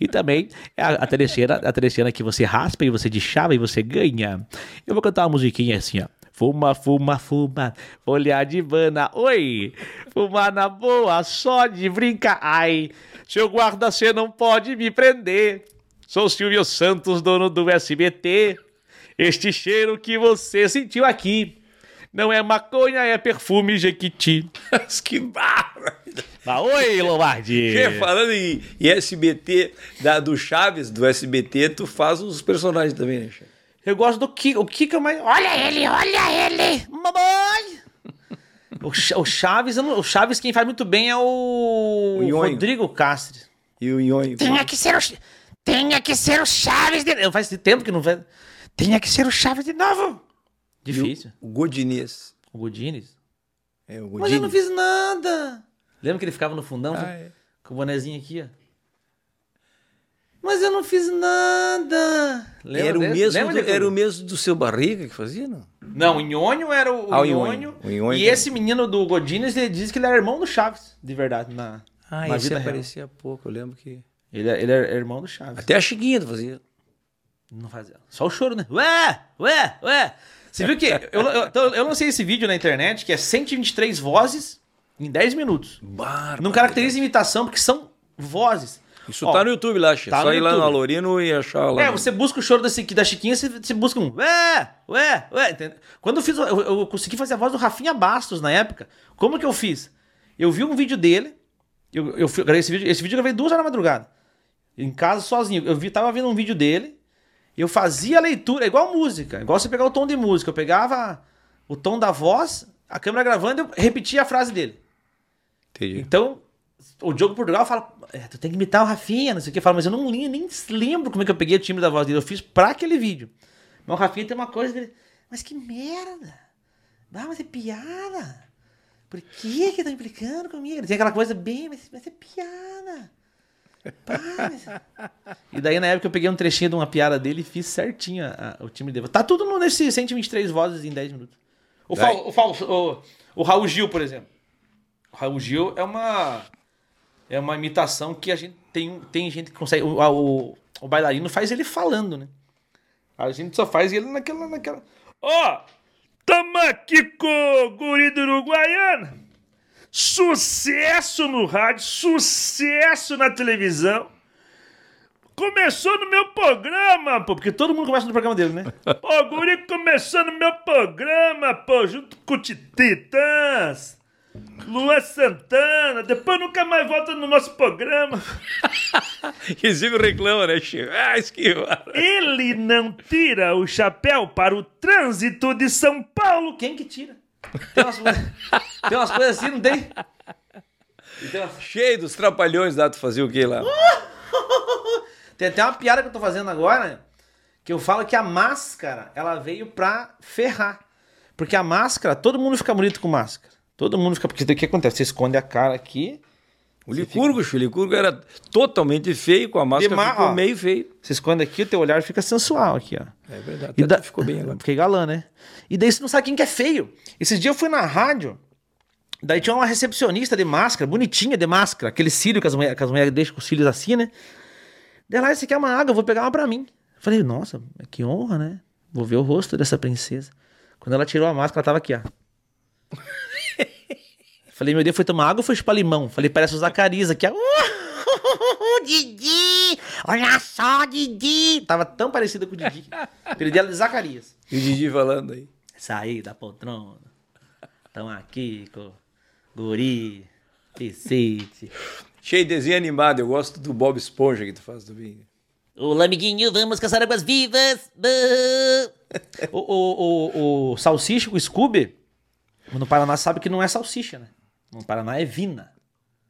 E também é a, a telecena, a telecena que você raspa e você deschava e você ganha. Eu vou cantar uma musiquinha assim, ó. Fuma, fuma, fuma, olhar de vana, oi! Fumar na boa, só de brincar, ai! Seu guarda, você não pode me prender. Sou Silvio Santos, dono do SBT. Este cheiro que você sentiu aqui não é maconha, é perfume Jequiti. Que barra! Ah, oi, Lombardi! Falando em, em SBT, da, do Chaves, do SBT, tu faz os personagens também, né, Che? Eu gosto do Kiko. O Kiko é mais. Olha ele, olha ele! Mamãe! O, o Chaves, o Chaves quem faz muito bem é o, O. Rodrigo Castro. E o Nhonho. Tinha que ser o. Tinha que ser o Chaves de Eu faz tempo que não vai. Tinha que ser o Chaves de novo. E o- Difícil. O Godinez. O Godines. É, o Mas eu não Godinez. fiz nada. Lembra que ele ficava no fundão Ah, é. com o bonezinho aqui, ó? Mas eu não fiz nada. Lembra Era o, desse? mesmo Lembra do, era o mesmo do seu Barriga que fazia, não? Não, o Nhonho era o, Ah, o Nhonho. Nhonho. O Nhonho E esse menino do Godines, ele diz que ele era irmão do Chaves, de verdade, na, Ah, na vida real. aparecia pouco, eu lembro que... Ele, é- ele era irmão do Chaves. Até a Chiquinha tu fazia. Não fazia. Só o choro, né? Ué, ué, ué. Você viu que eu, eu, então, eu lancei esse vídeo na internet que é 123 vozes em 10 minutos. Barba. Não caracteriza imitação porque são vozes. Isso Ó, tá no YouTube lá, Che. tá Só ir lá no. Alorino e achar lá. É, você busca o choro da, da Chiquinha, você, você busca um ué, ué, ué. entendeu? Quando eu fiz, eu, eu consegui fazer a voz do Rafinha Bastos na época. Como que eu fiz? Eu vi um vídeo dele, eu, eu, gravei esse vídeo, esse vídeo eu gravei duas horas da madrugada. Em casa, sozinho. Eu vi, tava vendo um vídeo dele, eu fazia a leitura, igual música, igual você pegar o tom de música. Eu pegava o tom da voz, a câmera gravando, eu repetia a frase dele. Entendi. Então, o Diogo Portugal fala, é, tu tem que imitar o Rafinha, não sei o que. Fala, mas eu não li, nem lembro como é que eu peguei o timbre da voz dele. Eu fiz pra aquele vídeo. Mas o Rafinha tem uma coisa dele, mas que merda. Ah, mas é piada. Por que que tá implicando comigo? Ele tem aquela coisa bem, mas, mas é piada. E daí, na época, eu peguei um trechinho de uma piada dele e fiz certinho a- a- o timbre dele. Tá tudo no- nesse 123 vozes em 10 minutos. O. Fal- o, Fal- o, o Raul Gil, por exemplo. O Raul Gil é uma é uma imitação que a gente tem tem gente que consegue o, o, o bailarino faz ele falando, né? A gente só faz ele naquela naquela Ó, tamo aqui com o guri do Uruguaiana. Sucesso no rádio, sucesso na televisão. Começou no meu programa, pô. porque todo mundo começa no programa dele, né? Pô, guri começou no meu programa, pô, junto com o Titãs. Lua Santana, depois nunca mais volta no nosso programa. Inclusive reclama, né, Chico? Ah, esquivaram. Ele não tira o chapéu para o trânsito de São Paulo. Quem que tira? Tem umas, tem umas coisas assim, não tem? Cheio dos trapalhões lá, tu fazia o quê lá? tem até uma piada que eu tô fazendo agora, que eu falo que a máscara, ela veio pra ferrar. Porque a máscara, todo mundo fica bonito com máscara. Todo mundo fica. Porque o que acontece? Você esconde a cara aqui, O Licurgo, o Licurgo era totalmente feio, com a máscara ma- ficou ó. meio feio. você esconde aqui, o teu olhar fica sensual aqui, ó. É verdade. E da- ficou bem agora. Fiquei galã, né? E daí você não sabe quem que é feio. Esses dias eu fui na rádio, daí tinha uma recepcionista de máscara, bonitinha de máscara, aquele cílio que as mulheres, deixam com os cílios assim, né? Daí lá, você quer uma água, eu vou pegar uma pra mim. Falei, nossa, que honra, né? Vou ver o rosto dessa princesa. Quando ela tirou a máscara, ela tava aqui, ó. Falei, meu Deus, foi tomar água ou foi chupar limão? Falei, parece o Zacarias aqui. Didi! Olha só, Didi! Tava tão parecida com o Didi. Perdi ela de Zacarias. E o Didi falando aí. Saí da poltrona. Tamo aqui com guri, Piscite. Cheio de desenho animado. Eu gosto do Bob Esponja que tu faz do vinho. Ô, amiguinho, vamos caçar águas vivas. o, o, o, o salsicha com o Scooby, no Paraná sabe que não é salsicha, né? No Paraná é vina.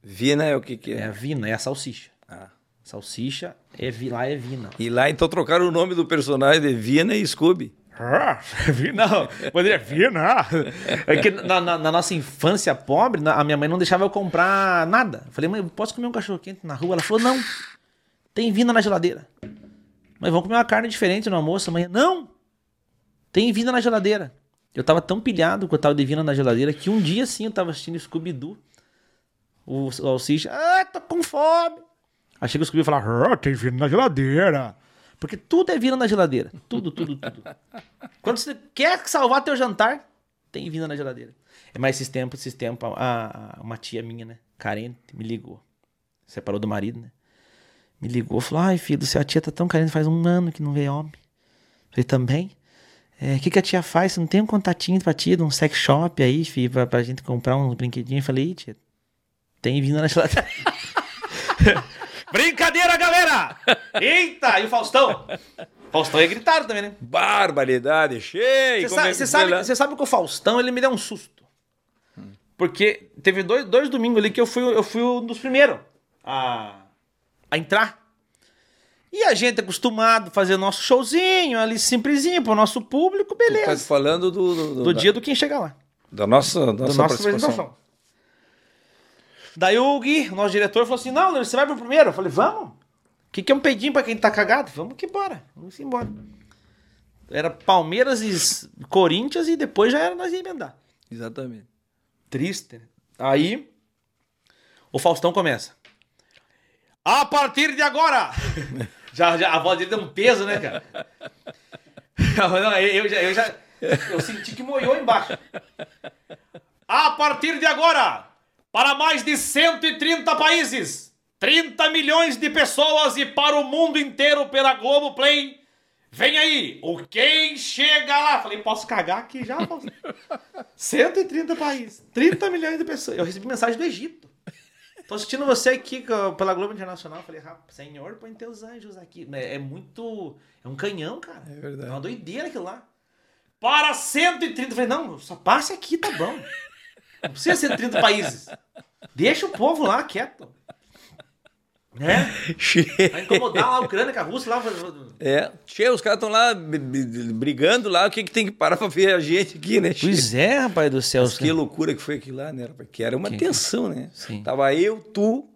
Vina é o que que É é? a vina, é a salsicha. Ah. Salsicha, é, lá é vina. E lá então trocaram o nome do personagem de Vina e Scooby. Ah, Não, poderia vir, não. É que na, na- na nossa infância pobre, a minha mãe não deixava eu comprar nada. Eu falei, mãe, posso comer um cachorro quente na rua? Ela falou, não, tem vinda na geladeira. Mas vamos comer uma carne diferente no almoço amanhã. Não, tem vinda na geladeira. Eu tava tão pilhado com o tal de vinda na geladeira que um dia sim eu tava assistindo Scooby-Doo. O salsicha, ah, tô com fome. Aí chega o Scooby e fala, ah, tem vinho na geladeira. Porque tudo é vinho na geladeira. Tudo, tudo, tudo. Quando você quer salvar teu jantar, tem vinho na geladeira. É, Mas esses tempos, esses tempos, a, a- uma tia minha, né, carente, me ligou. Separou do marido, né? Me ligou, falou, ai filho do céu, a tia tá tão carente, faz um ano que não vê homem. Falei, também? É, O que, que a tia faz? Você não tem um contatinho pra tia de um sex shop aí, filho, pra, pra gente comprar uns brinquedinhos? Eu falei, "Ih, tia, tem vinho na geladeira. Brincadeira, galera! Eita, e o Faustão? Faustão ia gritar também, né? Barbaridade, cheio. Você é sabe, que você sabe, você sabe que o Faustão, ele me deu um susto. Porque teve dois, dois domingos ali que eu fui, eu fui um dos primeiros a, a entrar. E a gente acostumado a fazer nosso showzinho ali, simplesinho, pro nosso público, Tu tá beleza. falando do, do, do- Do da, dia do quem chega lá. da nossa, Da nossa, nossa participação. apresentação. Daí o Gui, nosso diretor, falou assim: Não, você vai pro primeiro? Eu falei: Vamos. O que, que é um peidinho pra quem tá cagado? Vamos que embora. Vamos embora. Era Palmeiras e Corinthians e depois já era nós ia emendar. Exatamente. Triste. né? Aí o Faustão começa. A partir de agora! já, já, a voz dele deu um peso, né, cara? Não, eu, já, eu já. Eu senti que moiou embaixo. A partir de agora, para mais de 130 países, 30 milhões de pessoas e para o mundo inteiro pela Globoplay. Vem aí, o Quem Chega Lá. Falei, posso cagar aqui já? Faustão? 130 países, 30 milhões de pessoas. Eu recebi mensagem do Egito. Tô assistindo você aqui pela Globo Internacional. Falei, rapaz, senhor, põe teus anjos aqui. É, é muito. É um canhão, cara. É verdade. É uma doideira aquilo lá. Para 130. Falei, não, só passe aqui, tá bom. Não precisa 130 países. Deixa o povo lá quieto. Né? Cheio. Vai incomodar lá a Ucrânia com a Rússia lá. É, cheio, os caras estão lá brigando lá, o que, que tem que parar pra ver a gente aqui, né? cheio? Pois é, rapaz do céu. Mas que loucura que foi aquilo lá, né? rapaz? Que era uma Que- tensão, né? Sim. Tava eu, tu,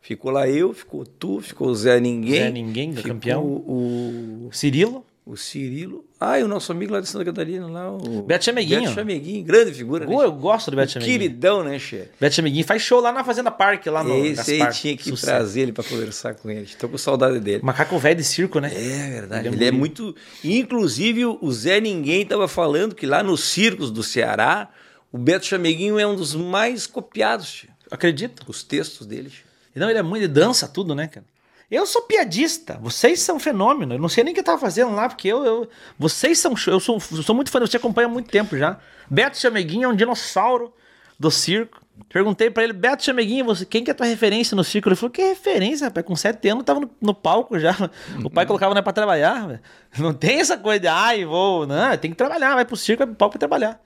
ficou lá eu, ficou tu, ficou o Zé Ninguém. Zé Ninguém, da ficou campeão. O, Cirilo. O Cirilo. Ah, e o nosso amigo lá de Santa Catarina, lá, o... Beto Chameguinho. Beto Chameguinho, grande figura, né? eu gosto do Beto Chameguinho. Queridão, né, Che? Beto Chameguinho faz show lá na Fazenda Parque, lá no Esse aí tinha que Sucesso. trazer ele pra conversar com ele. Tô com saudade dele. Macaco velho de circo, né? É verdade. Ele é Ele é muito. Inclusive, o Zé Ninguém estava falando que lá nos circos do Ceará, o Beto Chameguinho é um dos mais copiados, tio. Acredito. os textos dele. tio. Não, ele é muito, ele dança tudo, né, cara? Eu sou piadista, vocês são fenômeno. Eu não sei nem o que eu tava fazendo lá, porque eu, eu vocês são, eu sou, eu sou muito fã, você acompanha há muito tempo já. Beto Chameguinho é um dinossauro do circo. Perguntei pra ele, Beto Chameguinho, você, quem que é a tua referência no circo? Ele falou, que referência, rapaz? Com sete anos eu tava no, no palco já. O pai colocava nós pra trabalhar. velho. Não tem essa coisa de, ai, vou. Não, tem que trabalhar, vai pro circo, vai pro palco pra trabalhar.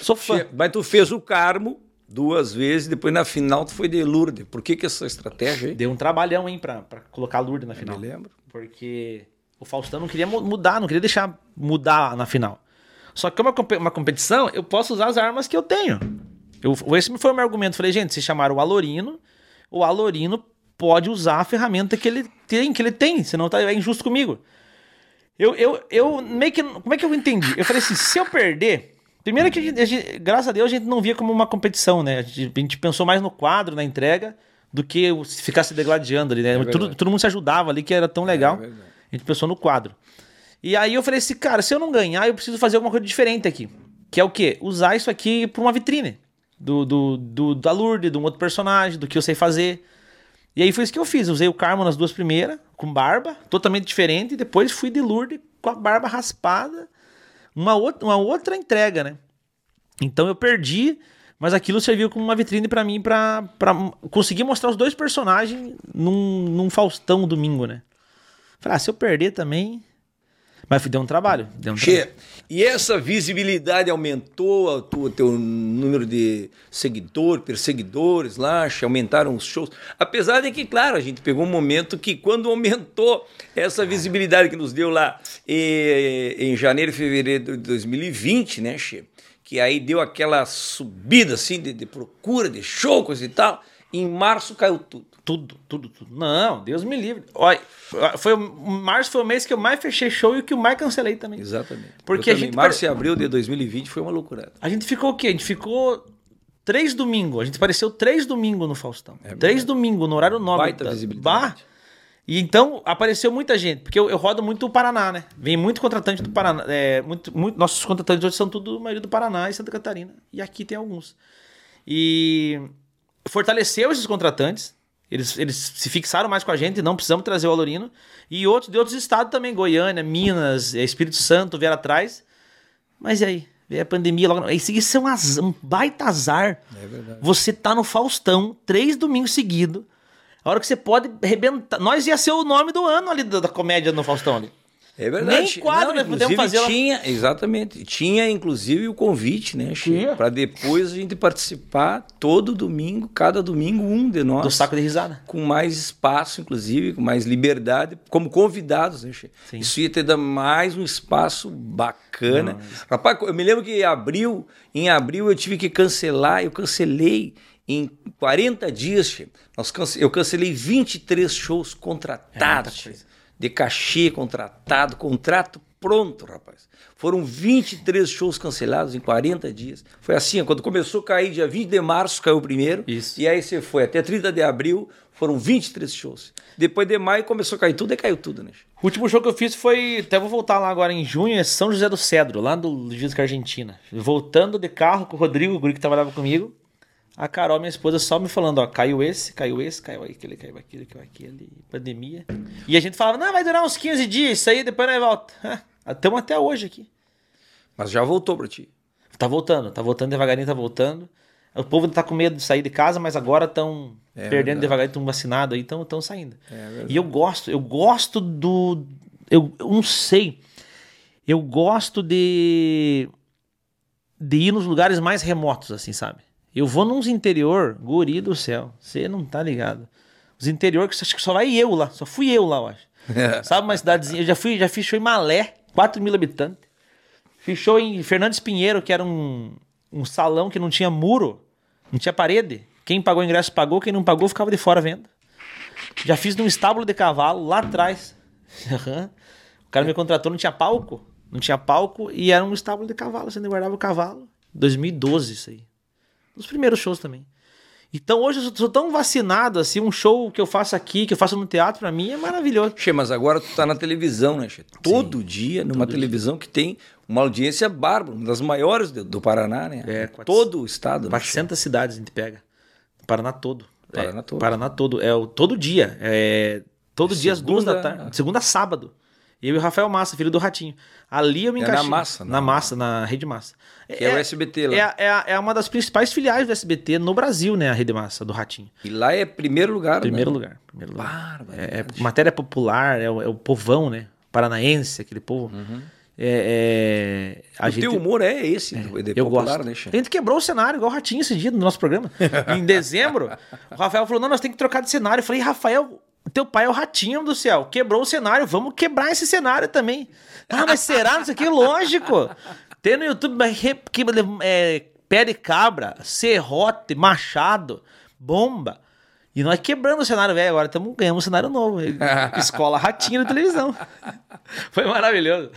Sou fã. Mas tu fez o Carmo duas vezes, depois na final tu foi de Lourdes. Por que que essa estratégia aí? Deu um trabalhão, hein, pra, pra colocar Lourdes na final. me lembro. Porque o Faustão não queria mu- mudar, não queria deixar mudar na final. Só que como é uma competição, eu posso usar as armas que eu tenho. Eu, esse foi o meu argumento. Falei, gente, se chamaram o Alorino, o Alorino pode usar a ferramenta que ele tem, que ele tem, senão tá, é injusto comigo. Eu, eu, eu meio que. Como é que eu entendi? Eu falei assim: se eu perder. Primeiro que, a gente- graças a Deus, a gente não via como uma competição, né? A gente, a gente pensou mais no quadro, na entrega, do que se ficar se degladiando ali, né? todo, todo mundo se ajudava ali, que era tão legal. verdade. a gente pensou no quadro. E aí eu falei assim, cara, se eu não ganhar, eu preciso fazer alguma coisa diferente aqui. Que é o quê? Usar isso aqui pra uma vitrine. Do, do, do, da Lourdes, de um outro personagem, do que eu sei fazer. E aí foi isso que eu fiz. Usei o Carmo nas duas primeiras, com barba, totalmente diferente. E depois fui de Lourdes com a barba raspada. Uma outra, uma outra entrega, né? Então eu perdi, mas aquilo serviu como uma vitrine pra mim pra, pra conseguir mostrar os dois personagens num, num Faustão domingo, né? Falei, ah, se eu perder também. Mas deu um trabalho. Deu um Che, e essa visibilidade aumentou o teu número de seguidor, perseguidores lá, aumentaram os shows. Apesar de que, claro, a gente pegou um momento que quando aumentou essa visibilidade que nos deu lá eh, em janeiro e fevereiro de 2020, né, Che? Que aí deu aquela subida assim de, de procura de show, coisa e tal. Em março caiu tudo. Tudo, tudo, tudo. Não, Deus me livre. Olha, foi, março foi o mês que eu mais fechei show e o que eu mais cancelei também. Exatamente. Porque Eu a também, gente março e abril de 2020 foi uma loucura. A gente ficou o quê? A gente ficou três domingos. A gente apareceu três domingos no Faustão. três domingos, no horário nobre. É Baita da- visibilidade. Bah! E então apareceu muita gente, porque eu, eu rodo muito o Paraná, né? Vem muito contratante do Paraná. É, muito, muito, nossos contratantes hoje são tudo maioria do Paraná e Santa Catarina. E aqui tem alguns. E fortaleceu esses contratantes. Eles, eles se fixaram mais com a gente, não precisamos trazer o Alorino. E outros de outros estados também, Goiânia, Minas, eh, Espírito Santo vieram atrás. Mas e aí? Veio a pandemia logo. Isso, isso é um, azar, um baita azar. É verdade. Você tá no Faustão, três domingos seguidos. A hora que você pode arrebentar. Nós ia ser o nome do ano ali da, da comédia no Faustão ali. É verdade. Nem quadro nós podemos inclusive, fazer lá. Tinha, exatamente. Tinha, inclusive, o convite, né. Para depois a gente participar todo domingo, cada domingo, um de nós. Do saco de risada. Com mais espaço, inclusive, com mais liberdade, como convidados, né? Sim. Isso ia ter dado mais um espaço bacana. Rapaz, eu me lembro que em abril, em abril eu tive que cancelar, eu cancelei em 40 dias, Che. Nós cance- eu cancelei 23 shows contratados, Che. De cachê contratado, contrato pronto, rapaz. Foram 23 shows cancelados em 40 dias. Foi assim, quando começou a cair, dia 20 de março caiu o primeiro. Isso. E aí você foi até 30 de abril, foram 23 shows. Depois de maio começou a cair tudo e caiu tudo, né? O último show que eu fiz foi. Até vou voltar lá agora em junho, é São José do Cedro, lá do Juiz Argentina. Voltando de carro com o Rodrigo, o guri que trabalhava comigo. A Carol, minha esposa, só me falando, ó, caiu esse, caiu esse, caiu aquele, caiu aquele, caiu aquele, pandemia. E a gente falava, não, vai durar uns 15 dias, isso aí depois nós volta. Estamos até hoje aqui. Mas já voltou pra ti. Tá voltando, tá voltando devagarinho, tá voltando. O povo tá com medo de sair de casa, mas agora estão É perdendo verdade. devagarinho, estão vacinados aí, estão saindo. É e eu gosto, eu gosto do. Eu, eu não sei. Eu gosto de. de ir nos lugares mais remotos, assim, sabe? Eu vou nos interior, guri do céu. Você não tá ligado. Os interior que acho que só vai eu lá. Só fui eu lá, eu acho. Sabe uma cidadezinha? Eu já fui, já fiz show em Malé, 4 mil habitantes. Fiz show em Fernandes Pinheiro, que era um, um salão que não tinha muro, não tinha parede. Quem pagou o ingresso pagou, quem não pagou ficava de fora vendo. Já fiz num estábulo de cavalo, lá atrás. O cara me contratou, não tinha palco. Não tinha palco e era um estábulo de cavalo, você ainda guardava o cavalo. 2012 isso aí. Os primeiros shows também. Então hoje eu sou- sou tão vacinado, assim, um show que eu faço aqui, que eu faço no teatro, pra mim é maravilhoso. Che, mas agora tu tá na televisão, né, Che? Todo dia, numa televisão que tem uma audiência bárbara, uma das maiores do, do Paraná, né? É, Todo o estado, né, Che? 400 cidades a gente pega. Paraná todo. Paraná É, todo. Paraná todo. É o todo dia. É, todo dia às duas da Segunda- tarde. Segunda a sábado. Eu e o Rafael Massa, filho do Ratinho. Ali eu me É na encaixei. Massa, Na na- massa, na Rede Massa. Que é, o SBT lá. É, é, a- é uma das principais filiais do SBT no Brasil, né? A Rede Massa, do Ratinho. E lá é primeiro lugar, Primeiro né? lugar. Primeiro lugar. É, é matéria popular, é o, é o povão, né? Paranaense, aquele povo. É, é, a o gente, teu humor é esse, de eu popular, gosto. né, Che? A gente quebrou o cenário, igual o Ratinho esse dia no nosso programa. em dezembro, o Rafael falou: não, nós temos que trocar de cenário. Eu falei, Rafael, teu pai é o Ratinho do céu. Quebrou o cenário, vamos quebrar esse cenário também. Ah, mas será? Não sei o que, lógico. Tem no YouTube que- é, pé de cabra, serrote, machado, bomba. E nós quebramos o cenário velho agora, estamos ganhando um cenário novo. Escola Ratinho na televisão. Foi maravilhoso.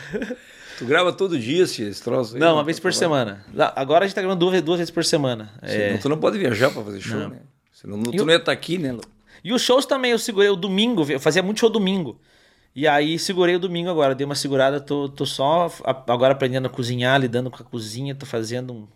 Tu grava todo dia esse, troço aí? Não, uma vez por semana. Agora a gente tá gravando duas, duas vezes por semana. É. Senão tu não pode viajar pra fazer show, né? Senão tu E o- não ia estar aqui, né? Lu? E os shows também, eu segurei o domingo, eu fazia muito show domingo. E aí segurei o domingo agora, dei uma segurada, tô, tô só agora aprendendo a cozinhar, lidando com a cozinha, tô fazendo um,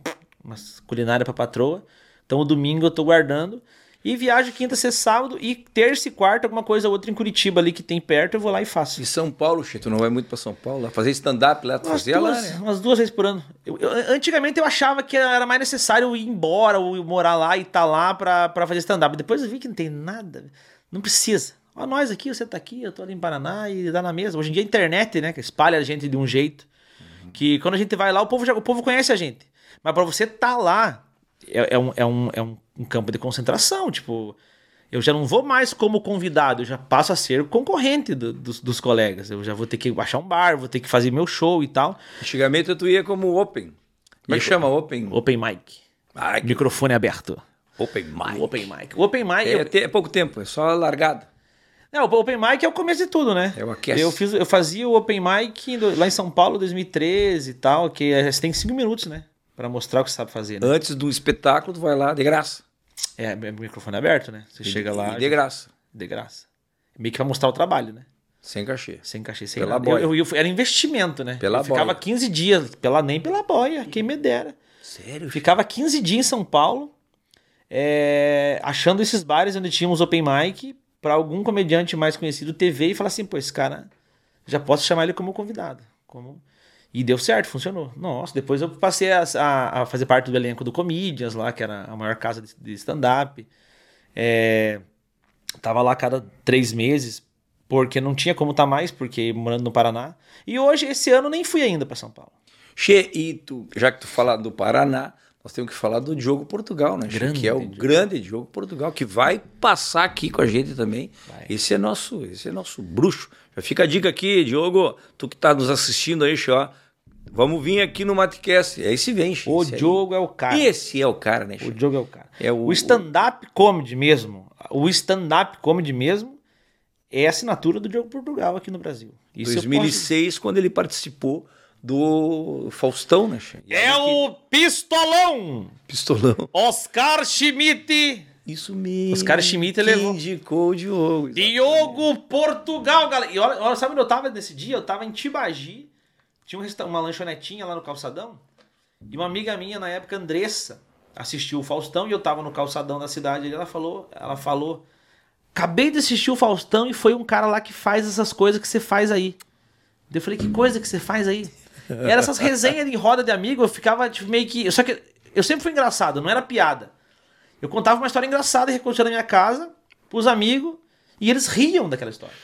uma culinária pra patroa. Então o domingo eu tô guardando. E viajo quinta, sexta, sábado e terça e quarta, alguma coisa ou outra em Curitiba ali que tem perto, eu vou lá e faço. E São Paulo, Che, tu não vai muito pra São Paulo? Lá fazer stand-up lá, fazia lá, né? umas duas vezes por ano. Eu- eu- antigamente eu achava que era mais necessário ir embora ou morar lá e estar lá pra, pra fazer stand-up. Depois eu vi que não tem nada. Não precisa. Ó, nós aqui, você tá aqui, eu tô ali em Paraná e dá na mesma. Hoje em dia a internet, né? Que espalha a gente de um jeito. Que quando a gente vai lá, o povo, já, o povo conhece a gente. Mas pra você tá lá, é, é um, é, um, é um, campo de concentração. Tipo, eu já não vou mais como convidado, eu já passo a ser concorrente do- dos, dos colegas. Eu já vou ter que baixar um bar, vou ter que fazer meu show e tal. Antigamente tu ia como open. Como é que chama open? Open mic. Que- Microfone aberto. open mic. Open mic. O Open mic. É, eu- é pouco tempo, é só largada. Não, o Open mic é o começo de tudo, né? É o aquece. Eu, fiz, eu fazia o Open mic lá em São Paulo, 2013 e tal, que é- tem cinco minutos, né? Pra mostrar o que você sabe fazer, né? Antes do espetáculo, tu vai lá de graça. É, é microfone aberto, né? Você chega lá. E de graça. De graça. Meio que pra mostrar o trabalho, né? Sem cachê. Sem cachê, sem Pela nada. boia. Eu, eu- eu- era investimento, né? Pela eu ficava boia. 15 dias, pela, nem pela boia, quem me dera. Sério? Ficava 15 dias em São Paulo, é, achando esses bares onde tínhamos open mic pra algum comediante mais conhecido TV e falar assim, pô, esse cara já posso chamar ele como convidado. Como... E deu certo, funcionou. Nossa, depois eu passei a, a- a fazer parte do elenco do Comedians lá, que era a maior casa de, de stand-up. É, tava lá cada três meses, porque não tinha como estar mais, porque morando no Paraná. E hoje, esse ano, nem fui ainda pra São Paulo. Che, e tu, já que tu fala do Paraná, nós temos que falar do Diogo Portugal, né? Grande que é o Diogo. grande Diogo Portugal, que vai passar aqui com a gente também. Vai. Esse é nosso, esse é nosso bruxo. Já fica a dica aqui, Diogo, tu que tá nos assistindo aí, ó. Vamos vir aqui no Matcast. É esse vem. O esse aí. Diogo é o cara. Esse é o cara, né, Che? O Diogo é o cara. É o- o stand-up comedy mesmo, o stand-up comedy mesmo é a assinatura do Diogo Portugal aqui no Brasil. Isso eu 2006, quando ele participou do Faustão, né, posso- É o pistolão! Pistolão. Oscar Schmidt! Isso mesmo. Os caras Schmidt que levou. indicou o Diogo. Diogo Portugal, galera. E olha, olha, sabe onde eu tava nesse dia? Eu tava em Tibagi. Tinha um resta- uma lanchonetinha lá no calçadão. E uma amiga minha, na época, Andressa, assistiu o Faustão e eu tava no calçadão da cidade. E ela falou, ela falou: Acabei de assistir o Faustão e foi um cara lá que faz essas coisas que você faz aí. Eu falei, que coisa que você faz aí? Era essas resenhas de roda de amigo, eu ficava tipo, meio que. Só que eu sempre fui engraçado, não era piada. Eu contava uma história engraçada e reconhecia na minha casa, pros amigos, e eles riam daquela história.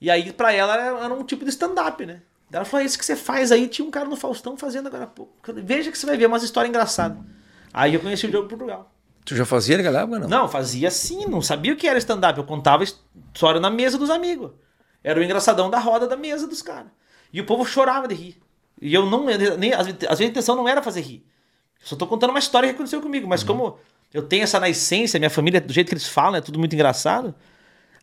E aí, pra ela, era, era um tipo de stand-up, né? Ela falou: "É isso que você faz aí, tinha um cara no Faustão fazendo agora há pouco. Veja que você vai ver umas histórias engraçadas. Aí eu conheci o Diogo Portugal. Tu já fazia naquela época, não? Não, fazia assim, não sabia o que era stand-up. Eu contava história na mesa dos amigos. Era o engraçadão da roda da mesa dos caras. E o povo chorava de rir. E eu não. Nem, às, vezes, a intenção não era fazer rir. Eu só tô contando uma história que aconteceu comigo. Mas como eu tenho essa na essência, minha família, do jeito que eles falam, é tudo muito engraçado.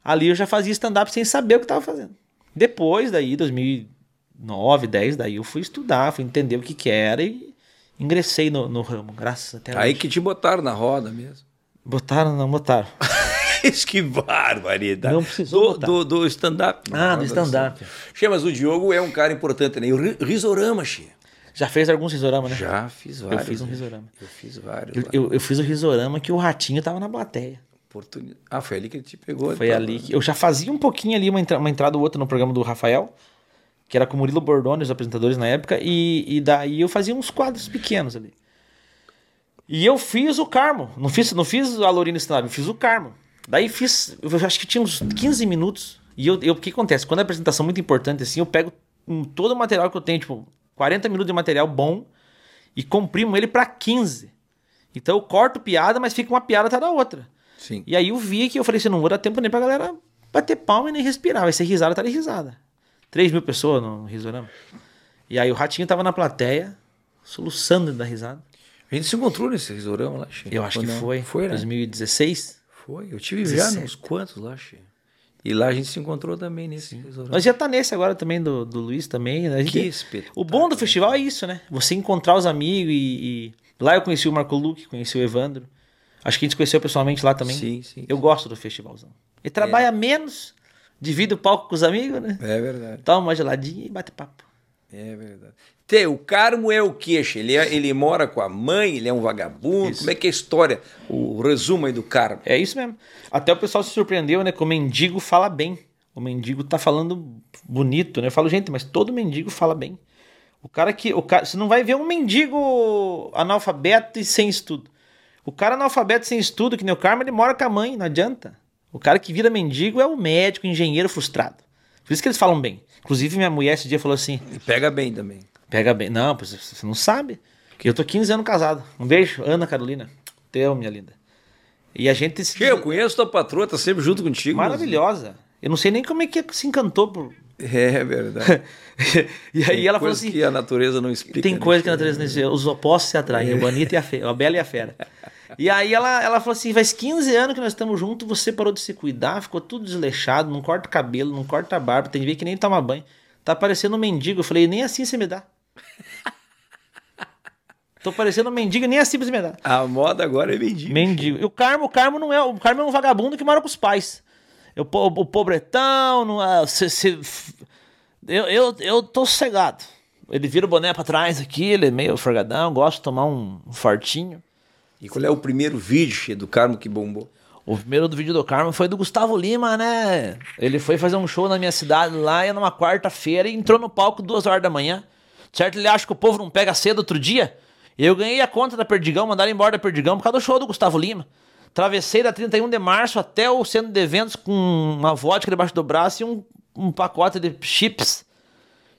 Ali eu já fazia stand-up sem saber o que tava fazendo. Depois, daí, 2009, 10, daí eu fui estudar, fui entender o que que era e ingressei no, no ramo, graças até Aí hoje. que te botaram na roda mesmo. Botaram, não botaram. Isso que barbaridade. Não precisou Do, do, do stand-up. Ah, do stand-up. Che, mas o Diogo é um cara importante, né? E o Ri- Risorama, Che. Já fez alguns risorama, né? Já fiz vários. fiz um né? risorama. Eu fiz vários. Eu, eu, eu fiz o risorama que o ratinho tava na plateia. Oportuni- Ah, foi ali que ele te pegou. Foi então. ali que eu já fazia um pouquinho ali uma, entra- uma entrada ou outra no programa do Rafael. que era com o Murilo Bordoni, os apresentadores na época, e, e daí eu fazia uns quadros pequenos ali. E eu fiz o Carmo. Não fiz, não fiz a Lorina Stand-up, eu fiz o Carmo. Daí fiz, eu acho que tinha uns 15 minutos. E eu, eu, o que acontece? Quando a apresentação é muito importante assim, eu pego todo o material que eu tenho, tipo, 40 minutos de material bom, e comprimo ele pra 15. Então eu corto piada, mas fica uma piada atrás da outra. Sim. E aí eu vi que eu falei assim, não vou dar tempo nem pra galera bater palma e nem respirar. Vai ser risada atrás de risada. 3 mil pessoas no risorama. E aí o Ratinho tava na plateia, soluçando da risada. A gente se encontrou nesse risorama lá, Che. Eu acho Ou que foi. Foi, né? 2016. Foi. Eu tive já 17. uns quantos lá, Che. E lá a gente se encontrou também nesse risorama. Nós já tá nesse agora também, do, do Luiz também. né? Gente- Que espetáculo. o bom do festival é isso, né? Você encontrar os amigos e, e- Lá eu conheci o Marco Luque, conheci o Evandro. Acho que a gente se conheceu pessoalmente lá também. Sim, sim. Eu gosto do festivalzão. Ele trabalha menos, divide o palco com os amigos, né? É verdade. Toma uma geladinha e bate papo. É verdade. Tê, o Carmo é o Che? Ele, é- ele mora com a mãe, ele é um vagabundo. Como é que é a história? O, resumo aí do Carmo. É isso mesmo. Até o pessoal se surpreendeu, né? Que o mendigo fala bem. O mendigo tá falando bonito, né? Eu falo, gente, mas todo mendigo fala bem. O cara que. O cara, você não vai ver um mendigo analfabeto e sem estudo. O cara analfabeto e sem estudo, que nem o Carmo, ele mora com a mãe, não adianta. O cara que vira mendigo é o médico, engenheiro frustrado. Por isso que eles falam bem. Inclusive, minha mulher esse dia falou assim: E pega bem também. Pega bem. Não, você não sabe. Que eu tô 15 anos casado. Um beijo, Ana Carolina. Teu, minha linda. E a gente se. Eu conheço tua patroa, tá sempre junto contigo. mas- Maravilhosa. Eu não sei nem como é que se encantou por. É verdade. e aí ela falou assim: que a natureza não explica. tem né, coisa que a natureza não existe. Os opostos se atraem, a bonita e a feia, a bela e a fera. E aí ela, ela falou assim: faz 15 anos que nós estamos juntos, você parou de se cuidar, ficou tudo desleixado, não corta o cabelo, não corta barba, tem ver que nem toma banho. Tá parecendo um mendigo. Eu falei, nem assim você me dá. Tô parecendo um mendigo, nem assim você me dá. A moda agora é mendigo. Mendigo. E o Carmo, o Carmo não é. O Carmo é um vagabundo que mora com os pais. Eu, po- o pobretão, não é, se- se- eu, eu, eu tô sossegado. Ele vira o boné pra trás aqui, ele é meio forgadão, gosta de tomar um, um fartinho. E qual é o primeiro vídeo, do Carmo que bombou? O primeiro do vídeo do Carmo foi do Gustavo Lima, né? Ele foi fazer um show na minha cidade lá, e numa quarta-feira, e entrou no palco duas horas da manhã. Certo? Ele acha que o povo não pega cedo outro dia. Eu ganhei a conta da Perdigão, mandaram embora da Perdigão por causa do show do Gustavo Lima. Travessei da 31 de março até o centro de eventos com uma vodka debaixo do braço e um, um pacote de chips.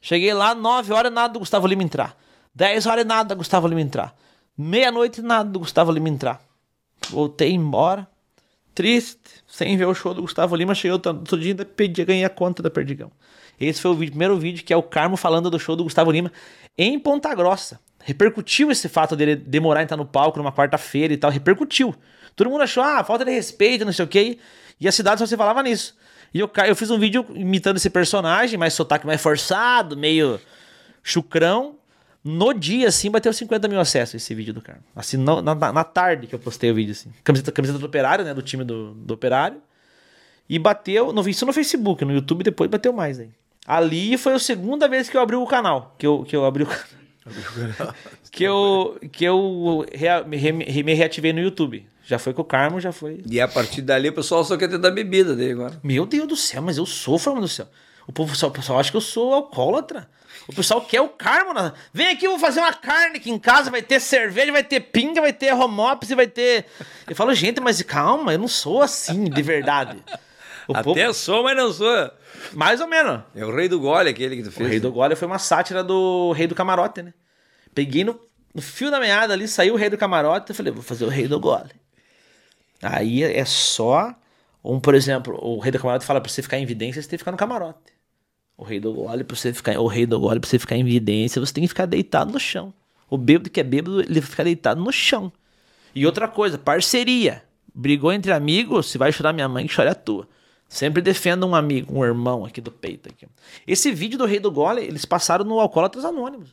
Cheguei lá, 9 horas nada do Gustavo Lima entrar. 10 horas nada do Gustavo Lima entrar. Meia-noite nada do Gustavo Lima entrar. Voltei embora. Triste, sem ver o show do Gustavo Lima, cheguei outro, dia ainda pedi, ganhei a conta da Perdigão. Esse foi o vídeo- primeiro vídeo que é o Carmo falando do show do Gustavo Lima em Ponta Grossa. Repercutiu esse fato dele demorar em estar no palco numa quarta-feira e tal, repercutiu. Todo mundo achou, ah, falta de respeito, não sei o quê. E a cidade só se falava nisso. E eu, eu fiz um vídeo imitando esse personagem, mais sotaque mais forçado, meio chucrão. No dia, assim, bateu 50 mil acessos esse vídeo do Carmo. Assim, na, na- na tarde que eu postei o vídeo, assim. Camiseta, camiseta do Operário, né? Do time do, do Operário. E bateu, no, isso no Facebook, no YouTube depois bateu mais aí. Ali foi a segunda vez que eu abri o canal. Que eu, que eu abri o canal. que eu, que eu rea- me, re- me reativei no YouTube. Já foi com o Carmo, já foi. E a partir dali o pessoal só quer tentar bebida dele agora. Meu Deus do céu, mas eu sofro, mano do céu. O povo, o pessoal acha que eu sou alcoólatra. O pessoal quer o carmo. na- Vem aqui, eu vou fazer uma carne aqui em casa. Vai ter cerveja, vai ter pinga, vai ter homops e vai ter. Eu falo, gente, mas calma, eu não sou assim, de verdade. O povo- Até sou, mas não sou. Mais ou menos. É o rei do gole aquele que tu O fez. Rei do Gole foi uma sátira do Rei do Camarote, né? Peguei no, no fio da meada ali, saiu o Rei do Camarote, eu falei, vou fazer o Rei do Gole. Aí é só. Um, por exemplo, o Rei do Camarote fala pra você ficar em evidência, você tem que ficar no camarote. O Rei do Gole, pra você ficar. O Rei do Gole, pra você ficar em evidência, você tem que ficar deitado no chão. O bêbado que é bêbado, ele fica deitado no chão. E outra coisa, parceria. Brigou entre amigos, se vai chorar minha mãe, que chore a tua. Sempre defenda um amigo, um irmão aqui do peito. Aqui. Esse vídeo do Rei do Gole, eles passaram no Alcoólatras Anônimos.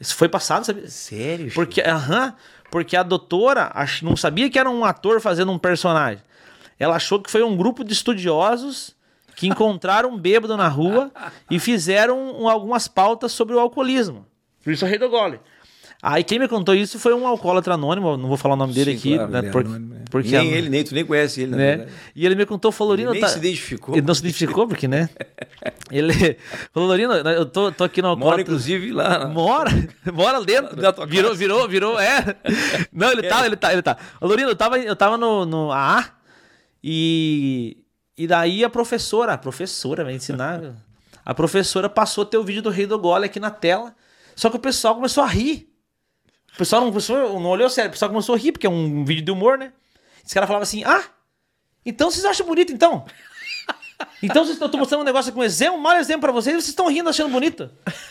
Isso foi passado, sabe? Sério? Porque, aham, porque a doutora ach- não sabia que era um ator fazendo um personagem. Ela achou que foi um grupo de estudiosos que encontraram um bêbado na rua e fizeram um- algumas pautas sobre o alcoolismo. Por isso o Rei do Gole. Aí quem me contou isso foi um alcoólatra anônimo, não vou falar o nome dele Sim, aqui, claro, né, ele é por- anônimo, é. porque nem a- ele, nem tu nem conhece ele, né? E ele me contou, falou, Ele Lorino, nem tá- se identificou. Ele não se identificou, porque, né? Ele falou, Lorino, eu tô, tô aqui no Mora, alcoólatra. inclusive, lá. na- Mora, mora dentro. Da tua virou, casa. virou, virou, é. Não, ele tá, ele tá, ele tá. Ô, Lorino, eu tava, eu tava no, no AA e. E daí a professora, a professora vai ensinar. A professora passou teu vídeo do Rei do Gole aqui na tela. Só que o pessoal começou a rir. O pessoal não, o não olhou sério, o pessoal começou a rir, porque é um vídeo de humor, né? Esse cara falava assim: Ah, então vocês acham bonito então? Então vocês, tô mostrando um negócio um exemplo, um mau exemplo pra vocês, e vocês estão rindo achando bonito.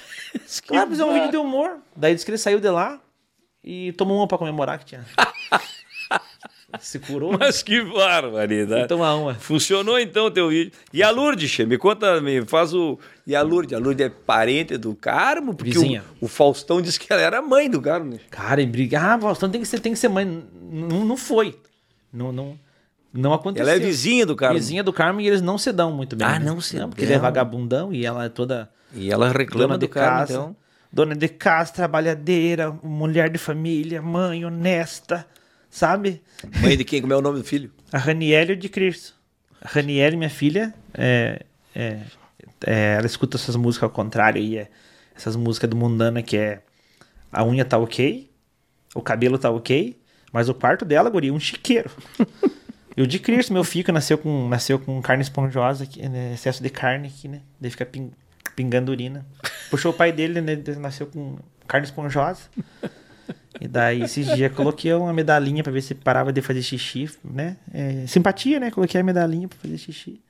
Claro, mas é um vídeo de humor. Daí disse que ele saiu de lá e tomou uma pra comemorar que tinha. Se curou. Mas que barbaridade. Toma uma. Funcionou então o teu vídeo. E a Lourdes, Che, me conta, me faz o. E a Lourdes? A Lourdes é parente do Carmo? Porque Vizinha. o, o Faustão disse que ela era mãe do Carmo. né? Cara, e briga. Ah, Faustão tem que ser, tem que ser mãe. Não, não foi. Não, não, não aconteceu. Ela é vizinha do Carmo. Vizinha do Carmo e eles não se dão muito bem. Ah, né? não se Porque ele é dão. vagabundão e ela é toda E ela reclama do Carmo, casa. então. Dona de casa, trabalhadeira, mulher de família, mãe honesta, sabe? Mãe de quem? Como é o nome do filho? A Raniele de Cristo. A Raniele, minha filha, é, é, é, ela escuta essas músicas ao contrário aí, é, essas músicas do mundana que é a unha tá ok, o cabelo tá ok, mas o quarto dela, guri, é um chiqueiro. e o de Cristo, meu filho, nasceu com, nasceu com carne esponjosa, aqui, né, excesso de carne aqui, né? Daí fica ping- pingando urina. Puxou o pai dele, né? Nasceu com carne esponjosa. E daí, esses dias, coloquei uma medalhinha pra ver se parava de fazer xixi, né? É, simpatia, né? Coloquei a medalhinha pra fazer xixi.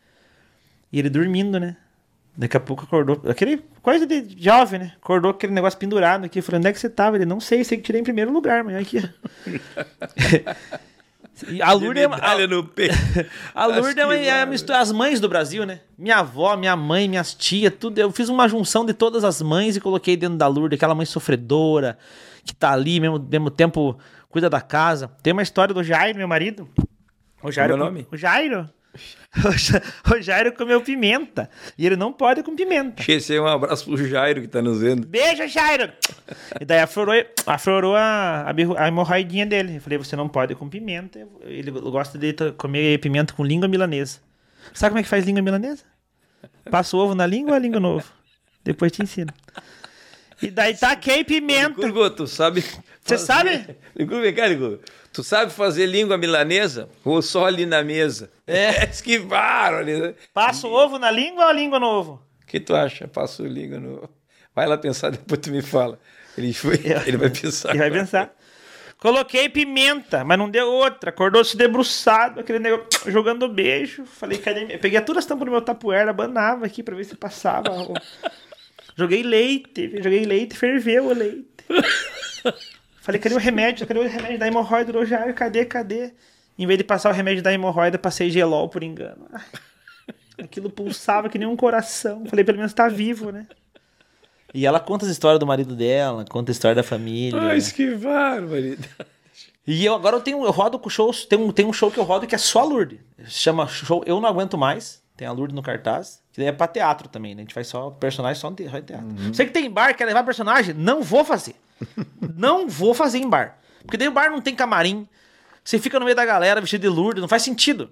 E ele dormindo, né? Daqui a pouco acordou. Aquele coisa de jovem, né? Acordou com aquele negócio pendurado aqui. Eu falei, onde é que você tava? Ele, não sei, sei que tirei em primeiro lugar, mas aqui. A Lourdes é, uma- Medalha no peito. a Lourdes é, uma- é a mistura, as mães do Brasil, né? Minha avó, minha mãe, minhas tias, tudo. Eu fiz uma junção de todas as mães e coloquei dentro da Lourdes, aquela mãe sofredora, que tá ali, mesmo, mesmo tempo, cuida da casa. Tem uma história do Jairo, meu marido. O Jairo. O nome? O Jairo. O Ja- O Jairo comeu pimenta. E ele não pode com pimenta. É um abraço pro Jairo que tá nos vendo. Beijo, Jairo! E daí aflorou, aflorou a, a, hemorroidinha dele. Eu falei, você não pode com pimenta. Ele gosta de comer pimenta com língua milanesa. Sabe como é que faz língua milanesa? Passa o ovo na língua ou a língua no ovo? Depois te ensino. E daí taquei pimenta. Licurgo, tu sabe. Você fazer- sabe? Licurgo, vem cá, Licurgo. Tu sabe fazer língua milanesa ou só ali na mesa? É. que bárbaro. né? Passa o ovo na língua ou a língua no ovo? O que tu acha? Passo língua no. Vai lá pensar, depois tu me fala. Ele, foi, ele vai pensar. Ele vai pensar. Coloquei pimenta, mas não deu outra. Acordou-se debruçado, aquele negócio, jogando beijo. Falei, cadê? Peguei todas as tampas do meu tapuera, abanava aqui pra ver se passava. Joguei leite, joguei leite, ferveu o leite. Falei, cadê o remédio? Cadê o remédio da hemorroida do Jair? Cadê, cadê? Em vez de passar o remédio da hemorroida, passei gelol por engano. Ai, Aquilo pulsava que nem um coração. Falei, pelo menos tá vivo, né? E ela conta as histórias do marido dela, conta a história da família. Mas que barbaridade. E eu agora eu tenho, eu rodo com shows, tem um, tem um show que eu rodo que é só a Lourdes. Chama show Eu Não Aguento Mais. Tem a Lourdes no cartaz. Que daí é pra teatro também, né? A gente faz só personagem só no teatro. Você que tem em bar, quer levar personagem? Não vou fazer. não vou fazer em bar. Porque daí o bar não tem camarim. Você fica no meio da galera vestido de Lourdes, não faz sentido.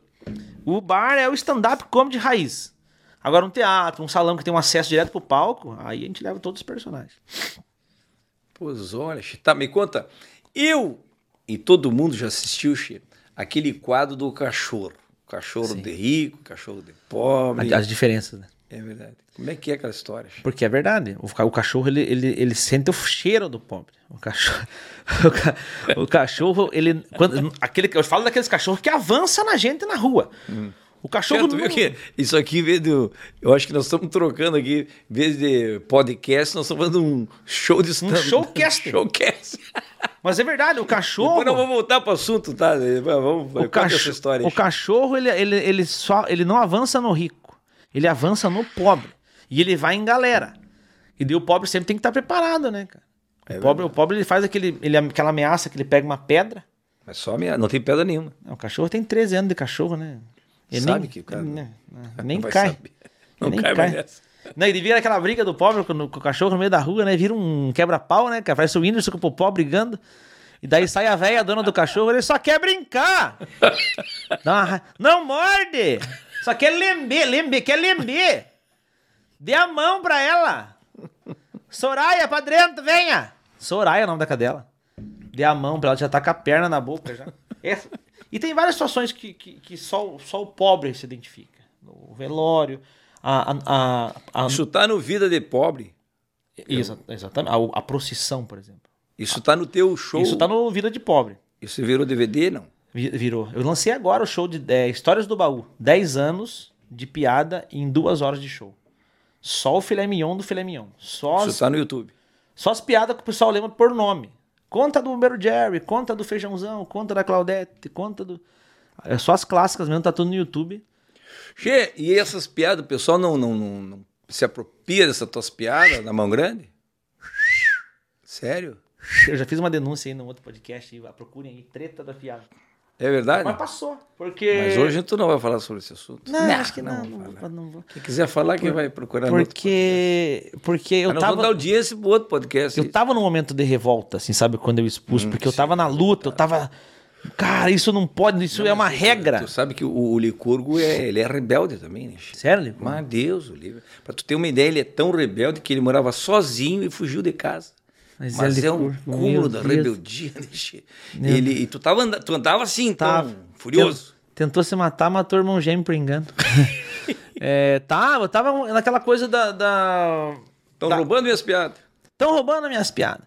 O bar é o stand-up comedy raiz. Agora um teatro, um salão que tem um acesso direto pro palco, aí a gente leva todos os personagens. Pois olha, tá, me conta. Eu e todo mundo já assistiu, Che, aquele quadro do cachorro. Cachorro de rico, cachorro de pobre. As diferenças, né? É verdade. Como é que é aquela história? Porque é verdade. O, ca- o cachorro, ele, ele, ele sente o cheiro do pobre. O cachorro, o, ca- o cachorro ele... Quando, aquele, eu falo daqueles cachorros que avançam na gente na rua. O cachorro... Viu não- que isso aqui, vez do, eu acho que nós estamos trocando aqui, em vez de podcast, nós estamos fazendo um show de stand showcast. showcast. Mas é verdade, o cachorro... Depois nós vamos voltar para o assunto, tá? Vamos, o, conta cacho- essa história. o cachorro, ele, ele, ele, só, ele não avança no rico. Ele avança no pobre. E ele vai em galera. E daí o pobre sempre tem que estar preparado, né, cara? O, É pobre, o pobre, ele faz aquele, ele, aquela ameaça que ele pega uma pedra. Mas só minha, não tem pedra nenhuma. Não, o cachorro tem 13 anos de cachorro, né? Ele Sabe nem, que o cara- né, Não nem cai. saber. Não nem cai cai. mais nessa. Não, ele vira aquela briga do pobre com, o cachorro no meio da rua, né? Vira um quebra-pau, né? cara? Parece o Whindersson com o Popó brigando. E daí sai a velha, dona do cachorro, ele só quer brincar. Ra- Não morde! Só quer lember, lember, quer lember. Dê a mão pra ela. Soraya, pra dentro, venha. Soraya é o nome da cadela. Dê a mão pra ela, já tá com a perna na boca já. Essa- E tem várias situações que, que, que só, o- só o pobre se identifica. O velório, a... a, a, a- Isso tá no Vida de Pobre. Exa- exatamente. A, a procissão, por exemplo. Isso tá no teu show. Isso tá no Vida de Pobre. Isso virou DVD, não? Vi- Virou. Eu lancei agora o show de é, Histórias do Baú. 10 anos de piada em duas horas de show. Só o filé mignon do filé mignon. Só Isso as, tá no YouTube. só as piadas que o pessoal lembra por nome. Conta do Bombeiro Jerry, conta do Feijãozão, conta da Claudete, conta do... É só as clássicas mesmo, tá tudo no YouTube. Che, e essas piadas, o pessoal não, não, não, não se apropria dessas tuas piadas na mão grande? Sério? Eu já fiz uma denúncia aí no outro podcast, procurem aí, treta da piada. É verdade? Mas passou, porque... Mas hoje tu não vai falar sobre esse assunto. Não, acho que não, não, vou, não vou. Quem quiser falar, quem vai procurar Porque, porque eu Mas nós vamos dar tava, audiência pro outro podcast. eu tava num momento de revolta, assim, sabe? Quando eu expus, porque eu tava na luta, eu tava... Cara, isso não pode, isso é uma regra. Tu sabe que o, o Licurgo é, ele é rebelde também, né? Sério, Lico? Mas Deus, o livro. Pra tu ter uma ideia, ele é tão rebelde que ele morava sozinho e fugiu de casa. Mas Mas, é um cúmulo da Deus. rebeldia, né? Ele, e tu, tava, anda- tu andava assim, então, Tava. furioso. Tentou se matar, matou o irmão gêmeo por engano. é, tava, tava naquela coisa da... da... Estão Tá. roubando minhas piadas. Estão roubando minhas piadas.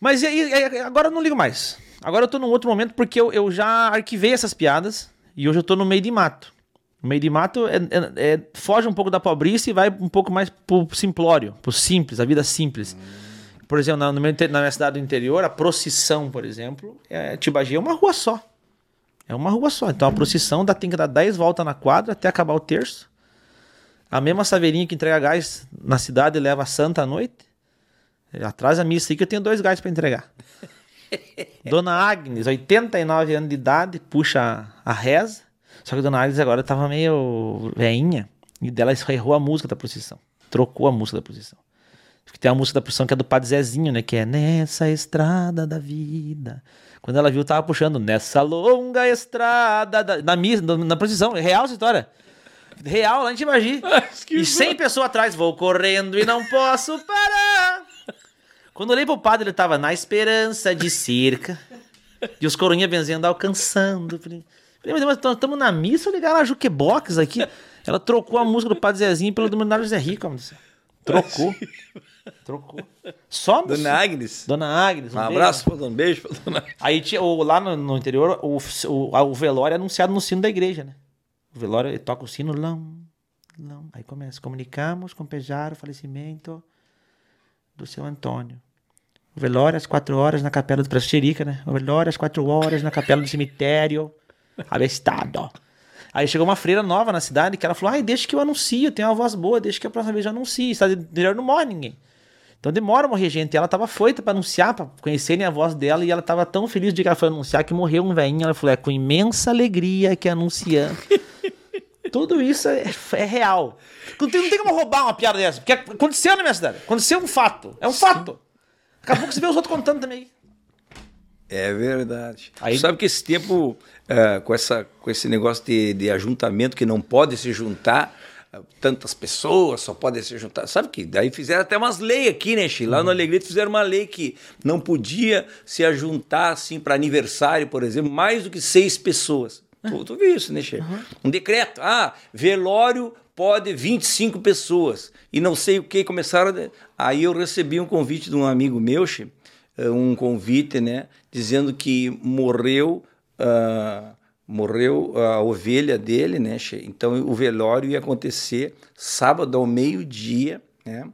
Mas e aí, agora eu não ligo mais. Agora eu tô num outro momento porque eu, eu já arquivei essas piadas e hoje eu tô no meio de mato. O meio de mato é, é- é- foge um pouco da pobrice e vai um pouco mais pro simplório, pro simples, a vida simples. Por exemplo, na, meu na minha cidade do interior, a procissão, por exemplo, é, Tibagi é uma rua só. É uma rua só. Então a procissão dá, tem que dar 10 voltas na quadra até acabar o terço. A mesma saveirinha que entrega gás na cidade leva a santa à noite. Atrás da missa aí que eu tenho dois gás pra entregar. Dona Agnes, 89 anos de idade, puxa a, a reza. Só que Dona Agnes agora tava meio veinha. E dela errou a música da procissão. Trocou a música da procissão. Porque tem a música da procissão que é do Padre Zezinho, né? Que é Nessa estrada da vida. Quando ela viu, tava puxando Nessa longa estrada da... Na missa, na, procissão. É real essa história. Real, lá em Tibagi. E 100 pessoas atrás. Vou correndo e não posso parar. Quando eu olhei pro padre, ele tava na esperança de cerca. E os coroinha benzendo, alcançando. Falei, mas estamos na missa ligaram a Jukebox aqui? Ela trocou a música do Padre Zezinho pelo do Menor José Rico. Trocou. Trocou. Só no... Dona Agnes. Dona Agnes. Um beijo. abraço, pra- um beijo pra Dona Agnes. Aí tinha, o, lá no, no interior, o, o, o velório é anunciado no sino da igreja, né? O velório ele toca o sino, lão, lão. Aí começa, comunicamos com pesar o falecimento do seu Antônio. O velório às quatro horas na capela do Pracherica, né? O velório às quatro horas na capela do cemitério. Abestado. Aí chegou uma freira nova na cidade que ela falou: ai, deixa que eu anuncio, eu tenho uma voz boa, deixa que a próxima vez eu anuncie. Do interior não morre ninguém. Então demora morrer gente. Ela tava foita pra anunciar, pra conhecerem a voz dela, e ela tava tão feliz de que ela foi anunciar que morreu um velhinho. Ela falou: é com imensa alegria que anunciando. Tudo isso é, é real. Não tem, não tem como roubar uma piada dessa, porque aconteceu na minha cidade. Aconteceu um fato. É um fato. Daqui a pouco você vê os outros contando também. É verdade. Aí- sabe que esse tempo, eh, com, essa, com esse negócio de, de ajuntamento que não pode se juntar, tantas pessoas só podem se juntar. Sabe que daí fizeram até umas leis aqui, né, Chi? Lá no Alegrete fizeram uma lei que não podia se ajuntar, assim, para aniversário, por exemplo, mais do que seis pessoas. Tu, tu viu isso, né, Che? Um decreto. Ah, velório pode 25 pessoas. E não sei o que, começaram... a- Aí eu recebi um convite de um amigo meu, Che, eh, um convite, né, dizendo que morreu, ah, morreu a ovelha dele, né, então o velório ia acontecer sábado ao meio-dia, né,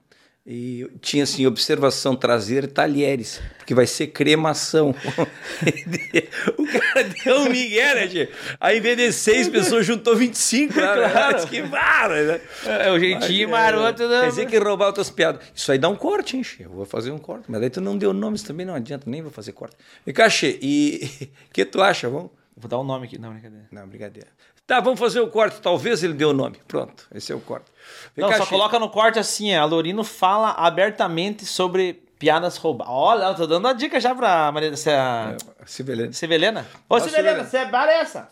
e tinha assim, observação trazer talheres, porque vai ser cremação. o cara deu um migué, né, che? Aí em vez de seis pessoas, juntou 25, né? Claro. que vara, né? É o jeitinho maroto. Quer dizer que roubar outras piadas. Isso aí dá um corte, hein, Che? Eu vou fazer um corte. Mas daí tu não deu nomes também, não adianta, nem vou fazer corte. E cá, Che, e o que tu acha, vamos? Vou dar um nome aqui. Não, brincadeira. Não, brincadeira. Tá, vamos fazer o corte. Talvez ele dê o nome. Pronto, esse é o corte. Vem Não, só coloca no corte assim, é, a Lorino fala abertamente sobre piadas roubadas. Olha, eu tô dando uma dica já pra Maria se a Sibelena. Civelena. Ô, Ó, Civelena, Civelena. você é essa?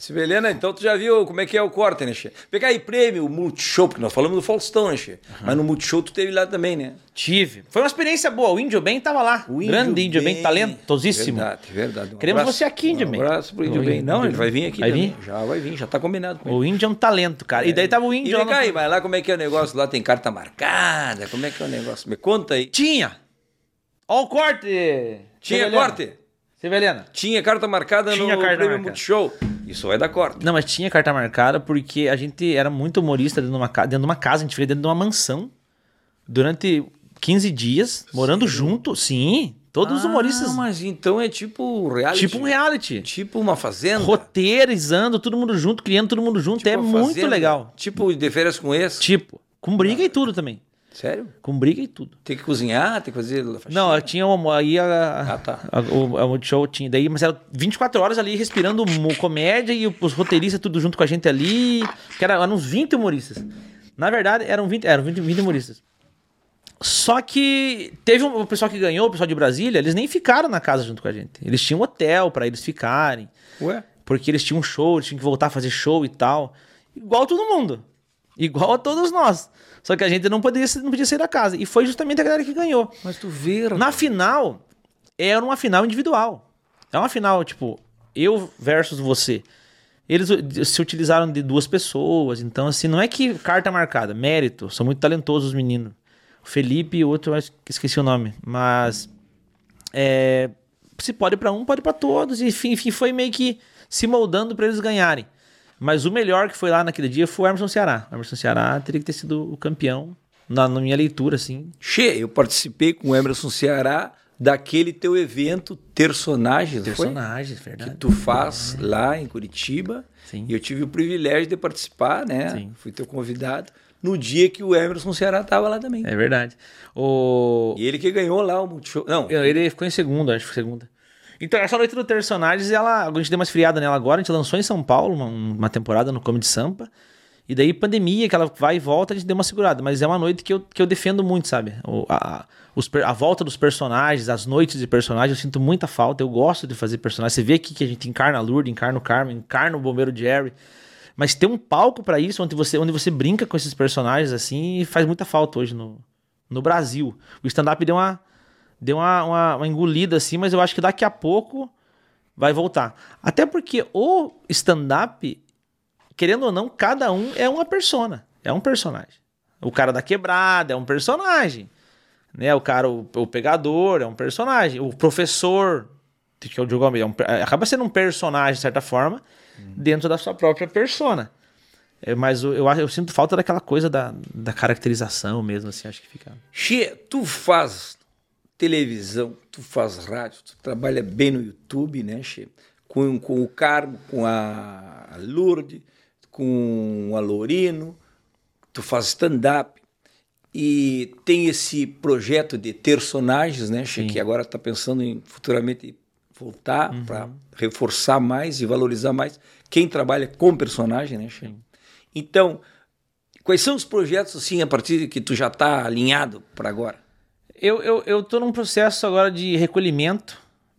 Sibelena, então tu já viu como é que é o corte, né, Che? Pegar aí prêmio, o Multishow, porque nós falamos do Faustão, né, Che? Mas no Multishow tu teve lá também, né? Tive. Foi uma experiência boa. O Índio Bem tava lá. O Grande Índio Bem, talentosíssimo. Verdade, verdade. Um Queremos abraço. você aqui, Índio um Bem. abraço pro Índio Bem. Índio Não, ele vai vir aqui Vai vir? Já vai vir, já tá combinado com ele. O Índio é um talento, cara. E daí tava o E Índio vem lá cá aí, mas lá como é que é o negócio? Lá tem carta marcada? Como é que é o negócio? Me conta aí. Tinha. Ó o corte. Tinha Civelena. corte? Civelena. Tinha carta marcada Tinha no carta prêmio marcada. Multishow? Isso vai dar corte. Não, mas tinha carta marcada porque a gente era muito humorista dentro de uma, ca- dentro de uma casa, a gente vivia dentro de uma mansão durante 15 dias, morando junto, sim. Todos os humoristas. Ah, mas então é tipo reality. Tipo um reality. Tipo uma fazenda. Roteirizando, todo mundo junto, criando todo mundo junto. Tipo é muito fazenda. legal. Tipo de férias com esse. Tipo, com briga e tudo também. Sério? Com briga e tudo. Tem que cozinhar, tem que fazer. Não, eu tinha uma. Aí a, Ah, tá. a- o, a Multishow tinha. Daí, mas era 24 horas ali respirando comédia e os roteiristas tudo junto com a gente ali. Que era, eram uns 20 humoristas. Na verdade, eram 20, eram 20, 20 humoristas. Só que teve um, o pessoal que ganhou, o pessoal de Brasília, eles nem ficaram na casa junto com a gente. Eles tinham um hotel pra eles ficarem. Ué? Porque eles tinham um show, eles tinham que voltar a fazer show e tal. Igual todo mundo. Igual a todos nós. Só que a gente não podia, não podia sair da casa. E foi justamente a galera que ganhou. Mas tu vê. Na final, era uma final individual. É uma final, tipo, eu versus você. Eles se utilizaram de duas pessoas, então, assim, não é que carta marcada, mérito. São muito talentosos os meninos. O Felipe e o outro, eu acho que esqueci o nome. Mas. é, se pode pra um, pode pra todos. Enfim, enfim, foi meio que se moldando pra eles ganharem. Mas o melhor que foi lá naquele dia foi o Emerson Ceará. O Emerson Ceará teria que ter sido o campeão, na, na minha leitura, assim. Che, eu participei com o Emerson Ceará daquele teu evento Personagens, não foi? Personagens, que verdade. tu faz lá em Curitiba. Sim. E eu tive o privilégio de participar, né? Sim. Fui teu convidado no dia que o Emerson Ceará estava lá também. É verdade. O... E ele que ganhou lá o Multishow. Não, Ele ficou em segundo, acho que foi segunda. Então, essa noite do personagens, ela, a gente deu uma esfriada nela agora. A gente lançou em São Paulo uma, uma temporada no Comedy Sampa. E daí, pandemia, que ela vai e volta, a gente deu uma segurada. Mas é uma noite que eu, que eu defendo muito, sabe? O- a, os a volta dos personagens, as noites de personagens, eu sinto muita falta. Eu gosto de fazer personagens. Você vê aqui que a gente encarna a Lourdes, encarna o Carmen, encarna o Bombeiro Jerry. Mas ter um palco pra isso, onde você, onde você brinca com esses personagens, assim, faz muita falta hoje no, no Brasil. O stand-up deu uma deu uma, uma, uma engolida assim, mas eu acho que daqui a pouco vai voltar. Até porque o stand-up, querendo ou não, cada um é uma persona, é um personagem. O cara da quebrada é um personagem, né? O cara, o, o pegador é um personagem, o professor, que é o Diogo Almeida, é um per- acaba sendo um personagem de certa forma, dentro da sua própria persona. É, mas eu, eu, eu sinto falta daquela coisa da, da caracterização mesmo, assim, acho que fica... Che, tu faz televisão, tu faz rádio, tu trabalha bem no YouTube, né, Che? Com, com o Carmo, com a Lourdes, com a Lorino, tu faz stand-up e tem esse projeto de personagens, né, Che? Que agora está pensando em futuramente voltar para reforçar mais e valorizar mais quem trabalha com personagem, né, Che? Então, quais são os projetos, assim, a partir de que tu já está alinhado para agora? Eu, eu, eu tô num processo agora de recolhimento,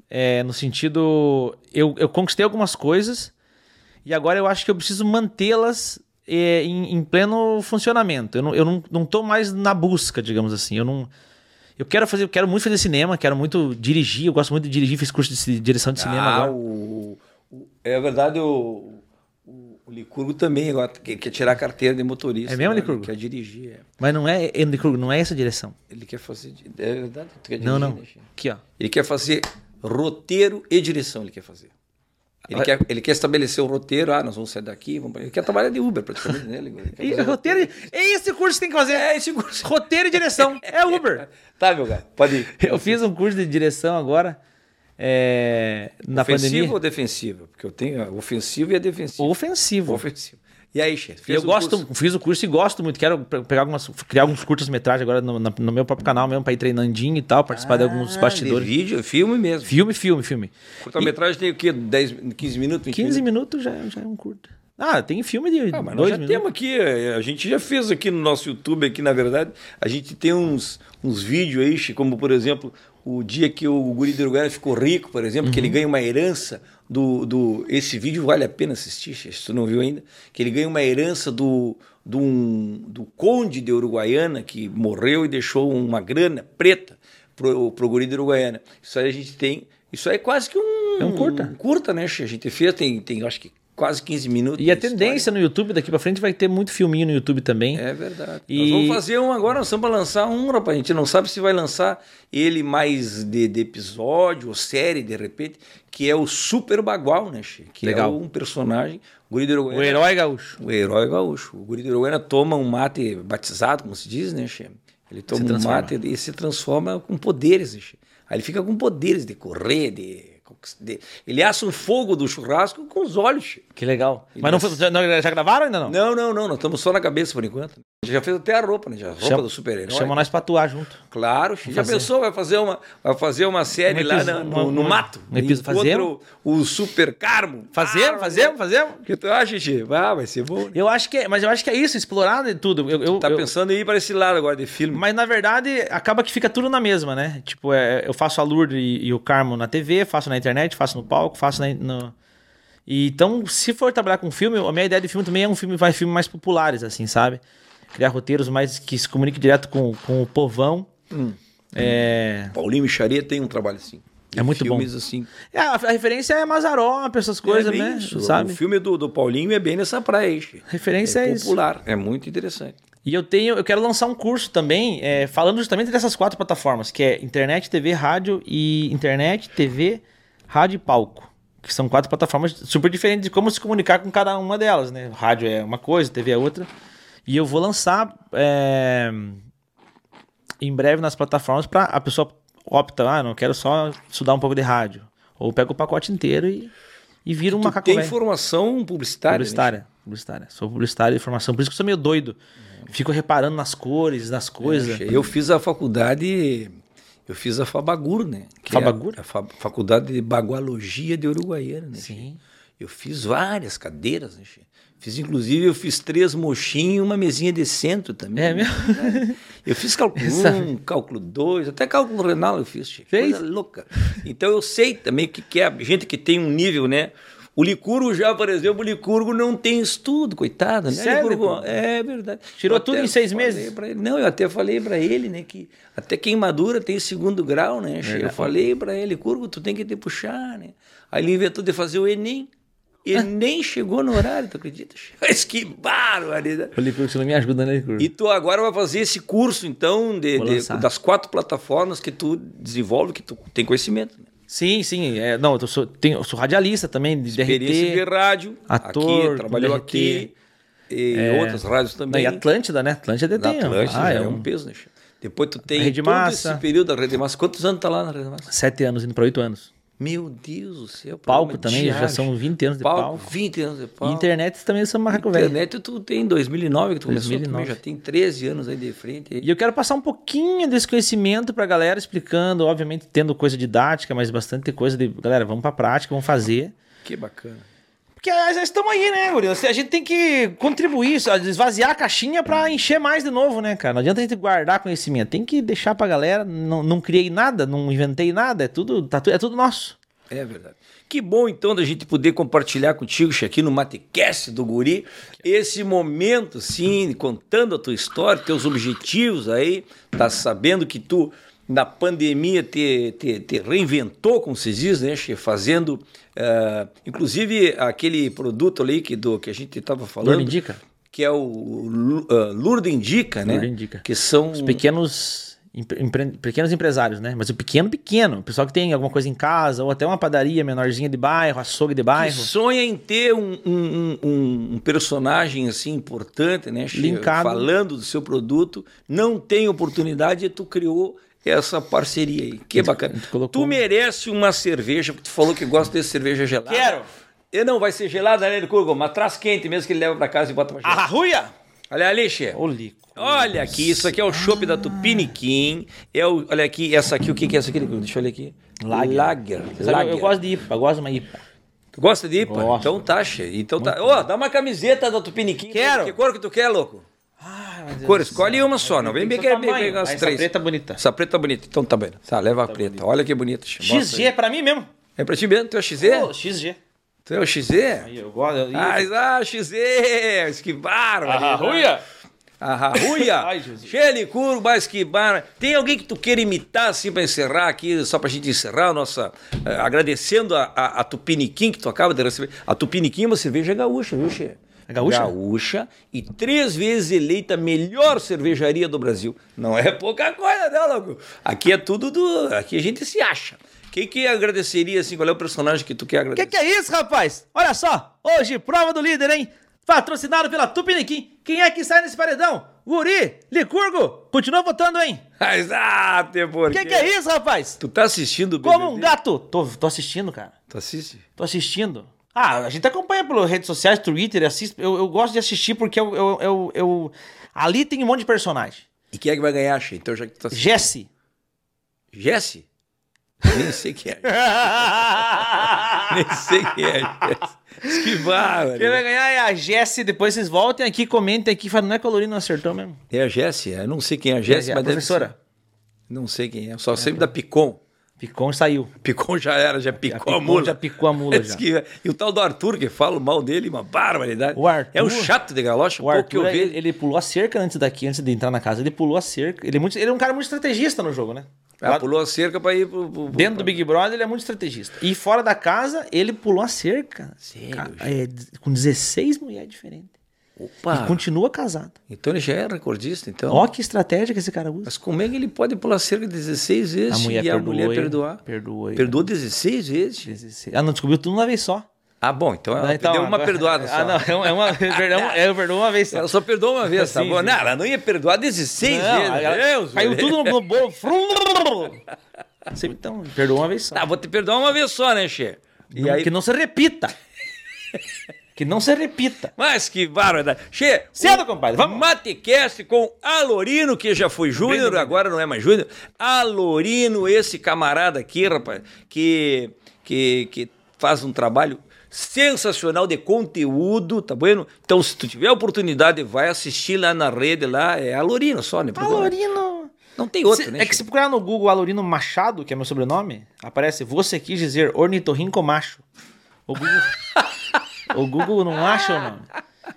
é, no sentido. Eu, eu conquistei algumas coisas e agora eu acho que eu preciso mantê-las é, em, em pleno funcionamento. Eu, não, eu não, não tô mais na busca, digamos assim. Eu não. Eu quero fazer, eu quero muito fazer cinema, quero muito dirigir, eu gosto muito de dirigir, fiz curso de direção de cinema ah, agora. o, o- é verdade, o, o, Licurgo também agora quer, quer tirar a carteira de motorista. É mesmo, né? Licurgo? Ele quer dirigir, é. Mas não é, Andy Krug, não é essa direção. Ele quer fazer. É verdade, tu quer dirigir, Não, não. né? Aqui, ó. Ele quer fazer roteiro e direção, ele quer fazer. Ele, Ah. quer, ele quer estabelecer o roteiro, ah, nós vamos sair daqui, vamos... ele quer trabalhar de Uber praticamente, né? Ele E, roteiro, é esse curso que tem que fazer. É esse curso. Roteiro e direção. É Uber. Tá, meu cara, pode ir. Eu fiz um curso de direção agora, é, na Ofensivo pandemia. ou defensivo? Porque eu tenho ofensivo e a defensiva. Ofensivo. Ofensivo. E aí, chefe? eu gosto, fiz o curso e gosto muito. Quero pe- pegar algumas, criar alguns curtas-metragens agora no, no meu próprio canal mesmo, pra ir treinandinho e tal, participar de alguns bastidores. De vídeo, filme mesmo. Filme, filme, filme. Curta-metragem tem o quê? 10, 15 minutos? 20 15 minutos já, já é um curto. Ah, tem filme de Ah, mas nós dois já minutos. temos aqui, eh, a gente já fez aqui no nosso YouTube, aqui na verdade, a gente tem uns, uns vídeos aí, como por exemplo, o dia que o guri do Uruguai ficou rico, por exemplo, que ele ganha uma herança do, do... Esse vídeo vale a pena assistir, se tu não viu ainda, que ele ganha uma herança do, do, um- do conde de Uruguaiana, que morreu e deixou uma grana preta pro, pro guri de Uruguaiana. Isso aí a gente tem... Isso aí é quase que um... É um curta. curta, né? A gente fez, tem, tem acho que quase 15 minutos. E a de história. tendência no YouTube daqui pra frente vai ter muito filminho no YouTube também. É verdade. E- Nós vamos fazer um agora, nós estamos para lançar um, rapaz. A gente não sabe se vai lançar ele mais de, de episódio ou série, de repente, que é o Super Bagual, né, Che? Que Legal. é um personagem, o Guri. O herói gaúcho. O herói gaúcho. O Guri do Uruguaiana toma um mate batizado, como se diz, né, Che? Ele toma um mate e se transforma com poderes, né, Che? Aí ele fica com poderes de correr, de... Ele assa um fogo do churrasco com os olhos. Que legal. E Mas não foi, já gravaram ainda não? Não, não, não, nós estamos só na cabeça por enquanto. Já fez até a roupa, né? Já, a roupa Chama- do super-herói. Chama nós pra atuar junto. Claro, já fazer. pensou? Vai fazer uma, vai fazer uma série Um lá no, no uma- mato. um Encontra fazemos? O, Super Carmo. Fazemos, Ah, fazemos, fazemos. O que tu acha, Xixi? Ah, vai ser bom. né? Eu acho que é, mas eu acho que é isso, explorar de tudo. Eu, eu- Tá eu- pensando em ir para esse lado agora de filme. Mas na verdade, acaba que fica tudo na mesma, né? Tipo, é, eu faço a Lourdes e, e o Carmo na TV, faço na internet, faço no palco, faço na, no... E, então, se for trabalhar com filme, a minha ideia de filme também é um filme, vai filme mais populares, assim, sabe? Criar roteiros mais que se comuniquem direto com, com o povão. Hum. É... Paulinho Micharia tem um trabalho assim. É muito bom. filmes assim. é, a, a referência é Mazarop, essas coisas, é né? isso. Sabe? O filme do, do Paulinho é bem nessa praia. Referência é é isso. popular. É muito interessante. E eu tenho, eu quero lançar um curso também, é, falando justamente dessas quatro plataformas, que é internet, TV, rádio e internet, TV, rádio e palco. Que são quatro plataformas super diferentes de como se comunicar com cada uma delas, né? Rádio é uma coisa, TV é outra. E eu vou lançar é, em breve nas plataformas para a pessoa opta, ah, não quero só estudar um pouco de rádio. Ou pega o pacote inteiro e, e vira um Tu macaco tem velho. formação publicitária. né, Publicitária, publicitária. Sou publicitário de formação, por isso que eu sou meio doido. Fico reparando nas cores, nas coisas. Xixi? Eu fiz a faculdade, eu fiz a Fabagur, né? Que Fabagur? É a, a fa- faculdade de Bagualogia de Uruguaiana, né? Sim. Eu fiz várias cadeiras, né? Fiz, inclusive, eu fiz três mochinhos e uma mesinha de centro também. É mesmo? Eu fiz cálculo Essa- 1, cálculo 2, até cálculo renal eu fiz. Chico. Fez? Coisa louca. Então eu sei também o que, que é gente que tem um nível, né? O Licurgo já, por exemplo, o Licurgo não tem estudo, coitado, né? Sério, Licurgo, é verdade. Tirou tudo em seis meses? ele- não, eu até falei para ele, né, que até queimadura tem segundo grau, né? Eu falei para ele, Licurgo, tu tem que te puxar, né? Aí ele inventou de fazer o Enem. Enem chegou no horário, tu acredita? Mas que barbaridade. Licurgo, você não me ajuda, né, Licurgo? E tu agora vai fazer esse curso, então, de, de- das quatro plataformas que tu desenvolve, que tu tem conhecimento. Né? Sim, sim. É, não, eu sou, tenho, eu sou radialista também, de Experiência de DRT. rádio, ator, aqui, trabalhou DRT. aqui, e outras rádios também. e Atlântida, né? Atlântida Na tem. Atlântida ah, já é é um... um peso, né? Depois tu tem Rede todo Massa. esse período da Rede Massa. Quantos anos tá lá na Rede Massa? Sete anos, indo para oito anos. Meu Deus do céu. Palco também, já são 20 anos de palco. 20 anos de E palco. internet também sou macaco velho. Internet tu tem em 2009 que tu começou 2009. também, já tem 13 anos aí de frente. E eu quero passar um pouquinho desse conhecimento pra galera, explicando, obviamente tendo coisa didática, mas bastante coisa de. Galera, vamos pra prática, vamos fazer. Que bacana. Porque já estamos aí, né, Guri? A gente tem que contribuir, esvaziar a caixinha pra encher mais de novo, né, cara? Não adianta a gente guardar conhecimento. Tem que deixar pra galera. Não, não criei nada, não inventei nada. É tudo, tá, é tudo nosso. É verdade. Que bom, então, da gente poder compartilhar contigo, aqui no Matecast do Guri, esse momento, sim, contando a tua história, teus objetivos aí, tá sabendo que tu, na pandemia, te, te, te reinventou, como se diz, né, Che, fazendo, eh, inclusive, aquele produto ali que, do, que a gente estava falando. Lourdes Indica? Que é o Lu- ah, Lourdes Indica, né? Lourdes Indica. Que são... Os pequenos, empre- pequenos empresários, né? Mas o pequeno, pequeno. O pessoal que tem alguma coisa em casa, ou até uma padaria menorzinha de bairro, açougue de que bairro. sonha em ter um, um, um- um personagem assim importante, né? Linkado. Falando do seu produto, não tem oportunidade e tu criou essa parceria aí. Que bacana. tu colocou- Tu merece uma cerveja, porque tu falou que gosta de cerveja gelada. Quero. E não vai ser gelada, né, Curgo? Mas traz quente mesmo que ele leva pra casa e bota pra gelada. Arruia! Olha ali, Lico. Olha aqui, isso aqui é o chopp da Tupiniquim. É o, olha aqui, essa aqui, o que que é essa aqui? Deixa eu olhar aqui. Lager. Lager. Sabe, Lager. Eu gosto de IPA, eu gosto de uma IPA. Tu gosta de IPA? Gosto. Então tá, che. Então tá. Ô, dá uma camiseta da Tupiniquim. Quero. Que cor que tu quer, louco? Ai, Deus Cor, escolhe uma só, não vem bem seu que tamanho. pegar as Essa três. preta bonita. Essa preta bonita. Então tá bem. Tá, leva a preta. Olha que bonita. XG é pra mim mesmo. É pra ti mesmo? Tu é XZ? Ô, XG. Tu é o XZ? Aí eu gosto. eu- Ah, ah, XZ! Que bárbaro! Arruia. A Arruia! Ai, Jesus. Cheio curvo, mas que bárbaro! Tem alguém que tu queira imitar, assim, pra encerrar aqui, só pra gente encerrar a nossa... eh, agradecendo a, a, a Tupiniquim que tu acaba de receber. A Tupiniquim é uma cerveja gaúcha, viu, Che? É gaúcha? Gaúcha e três vezes eleita a melhor cervejaria do Brasil. Não é pouca coisa, né, louco? Aqui é tudo do... Aqui a gente se acha. Quem que agradeceria, assim, qual é o personagem que tu quer Que agradecer? que é isso, rapaz? Olha só, hoje, prova do líder, hein? Patrocinado pela Tupiniquim. Quem é que sai nesse paredão? Guri, Licurgo, continua votando, hein? Ah, tem por Que que é isso, rapaz? Tu tá assistindo o Como um BBB? gato. Tô, tô assistindo, cara. Tu assiste? Tô assistindo. Ah, a gente acompanha pelas redes sociais, Twitter, assiste. Eu, eu gosto de assistir porque eu, eu, eu, eu- ali tem um monte de personagem. E quem é que vai ganhar, Che? Então já que tu tá assistindo. Jesse. Jesse? Nem sei quem é. Nem sei quem é Jesse. Que bárbaro. Quem vai ganhar é a Jesse. Depois vocês voltem aqui, comentem aqui. Falem, não é que o Lorino acertou mesmo. É a Jesse? Eu não sei quem é a Jesse, É a mas deve professora. ser. Não sei quem é. Só sempre da Picon. Picon saiu. Picon já era, já picou a, mula. já picou a mula, já. que- E o tal do Arthur, que fala mal dele, uma barbaridade. O Arthur- É um chato de galocha, O pouco que eu Arthur, vejo. ele, ele pulou a cerca antes daqui, antes de entrar na casa. Ele pulou a cerca. Ele é, muito, ele é um cara muito estrategista no jogo, né? Ah, pulou a cerca pra ir pro... pro- Dentro do Big Brother, ele é muito estrategista. E fora da casa, ele pulou a cerca. Sério, é, com 16 mulheres diferentes. Opa! E continua casado. Então ele já é recordista, então. Ó que estratégia que esse cara usa. Mas como é que ele pode pular cerca 16 vezes A mulher e a perdoou mulher perdoar? Perdoou ele. Perdoou 16 vezes? 16. Ah, não, descobriu tudo uma vez só. Ah, bom, então ela Ah, então, deu uma agora- perdoada só. Ah, não, é uma, é perdão, eu perdoo uma vez só. Ela só perdoou uma vez, tá bom? sim. Não, ela não ia perdoar 16 Não, vezes. ela- Deus, caiu tudo no bolo. Você, Então, perdoou uma vez só. Tá, vou te perdoar uma vez só, né, Che? E aí... Que não se repita. que não se repita. Mas que bárbaro. Che, Cedo, compadre, vamos. Matecast com Alorino, que já foi Júnior, agora não é mais Júnior. Alorino, esse camarada aqui, rapaz, que, que, que faz um trabalho sensacional de conteúdo, tá bueno? Então, se tu tiver oportunidade, vai assistir lá na rede, lá, é Alorino só, né? Alorino. Não tem outro, Se- né? é que se procurar no Google Alorino Machado, que é meu sobrenome, aparece você quis dizer ornitorrinco macho. O Google, o Google não acha o nome.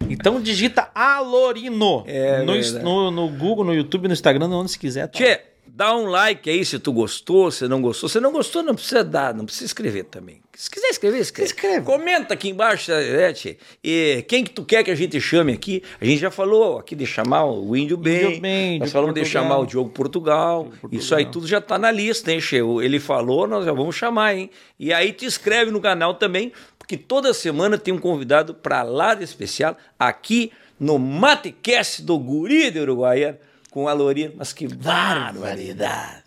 Então digita Alorino É no, no, no Google, no YouTube, no Instagram, onde se quiser. Tá. Tchê, dá um like aí se tu gostou, se não gostou. Se não gostou, não precisa dar, não precisa escrever também. Se quiser escrever, escreve. Escreve. Comenta aqui embaixo, né, tchê? E quem que tu quer que a gente chame aqui? A gente já falou aqui de chamar o Índio Bem. Índio Bem, nós de falamos de Portugal. chamar o Diogo Portugal. Portugal. Isso aí tudo já tá na lista, hein, Che? Ele falou, nós já vamos chamar, hein? E aí te inscreve no canal também, porque toda semana tem um convidado pra lá de especial aqui no Matecast do Guri de Uruguaiana com a Lorina. Mas que barbaridade!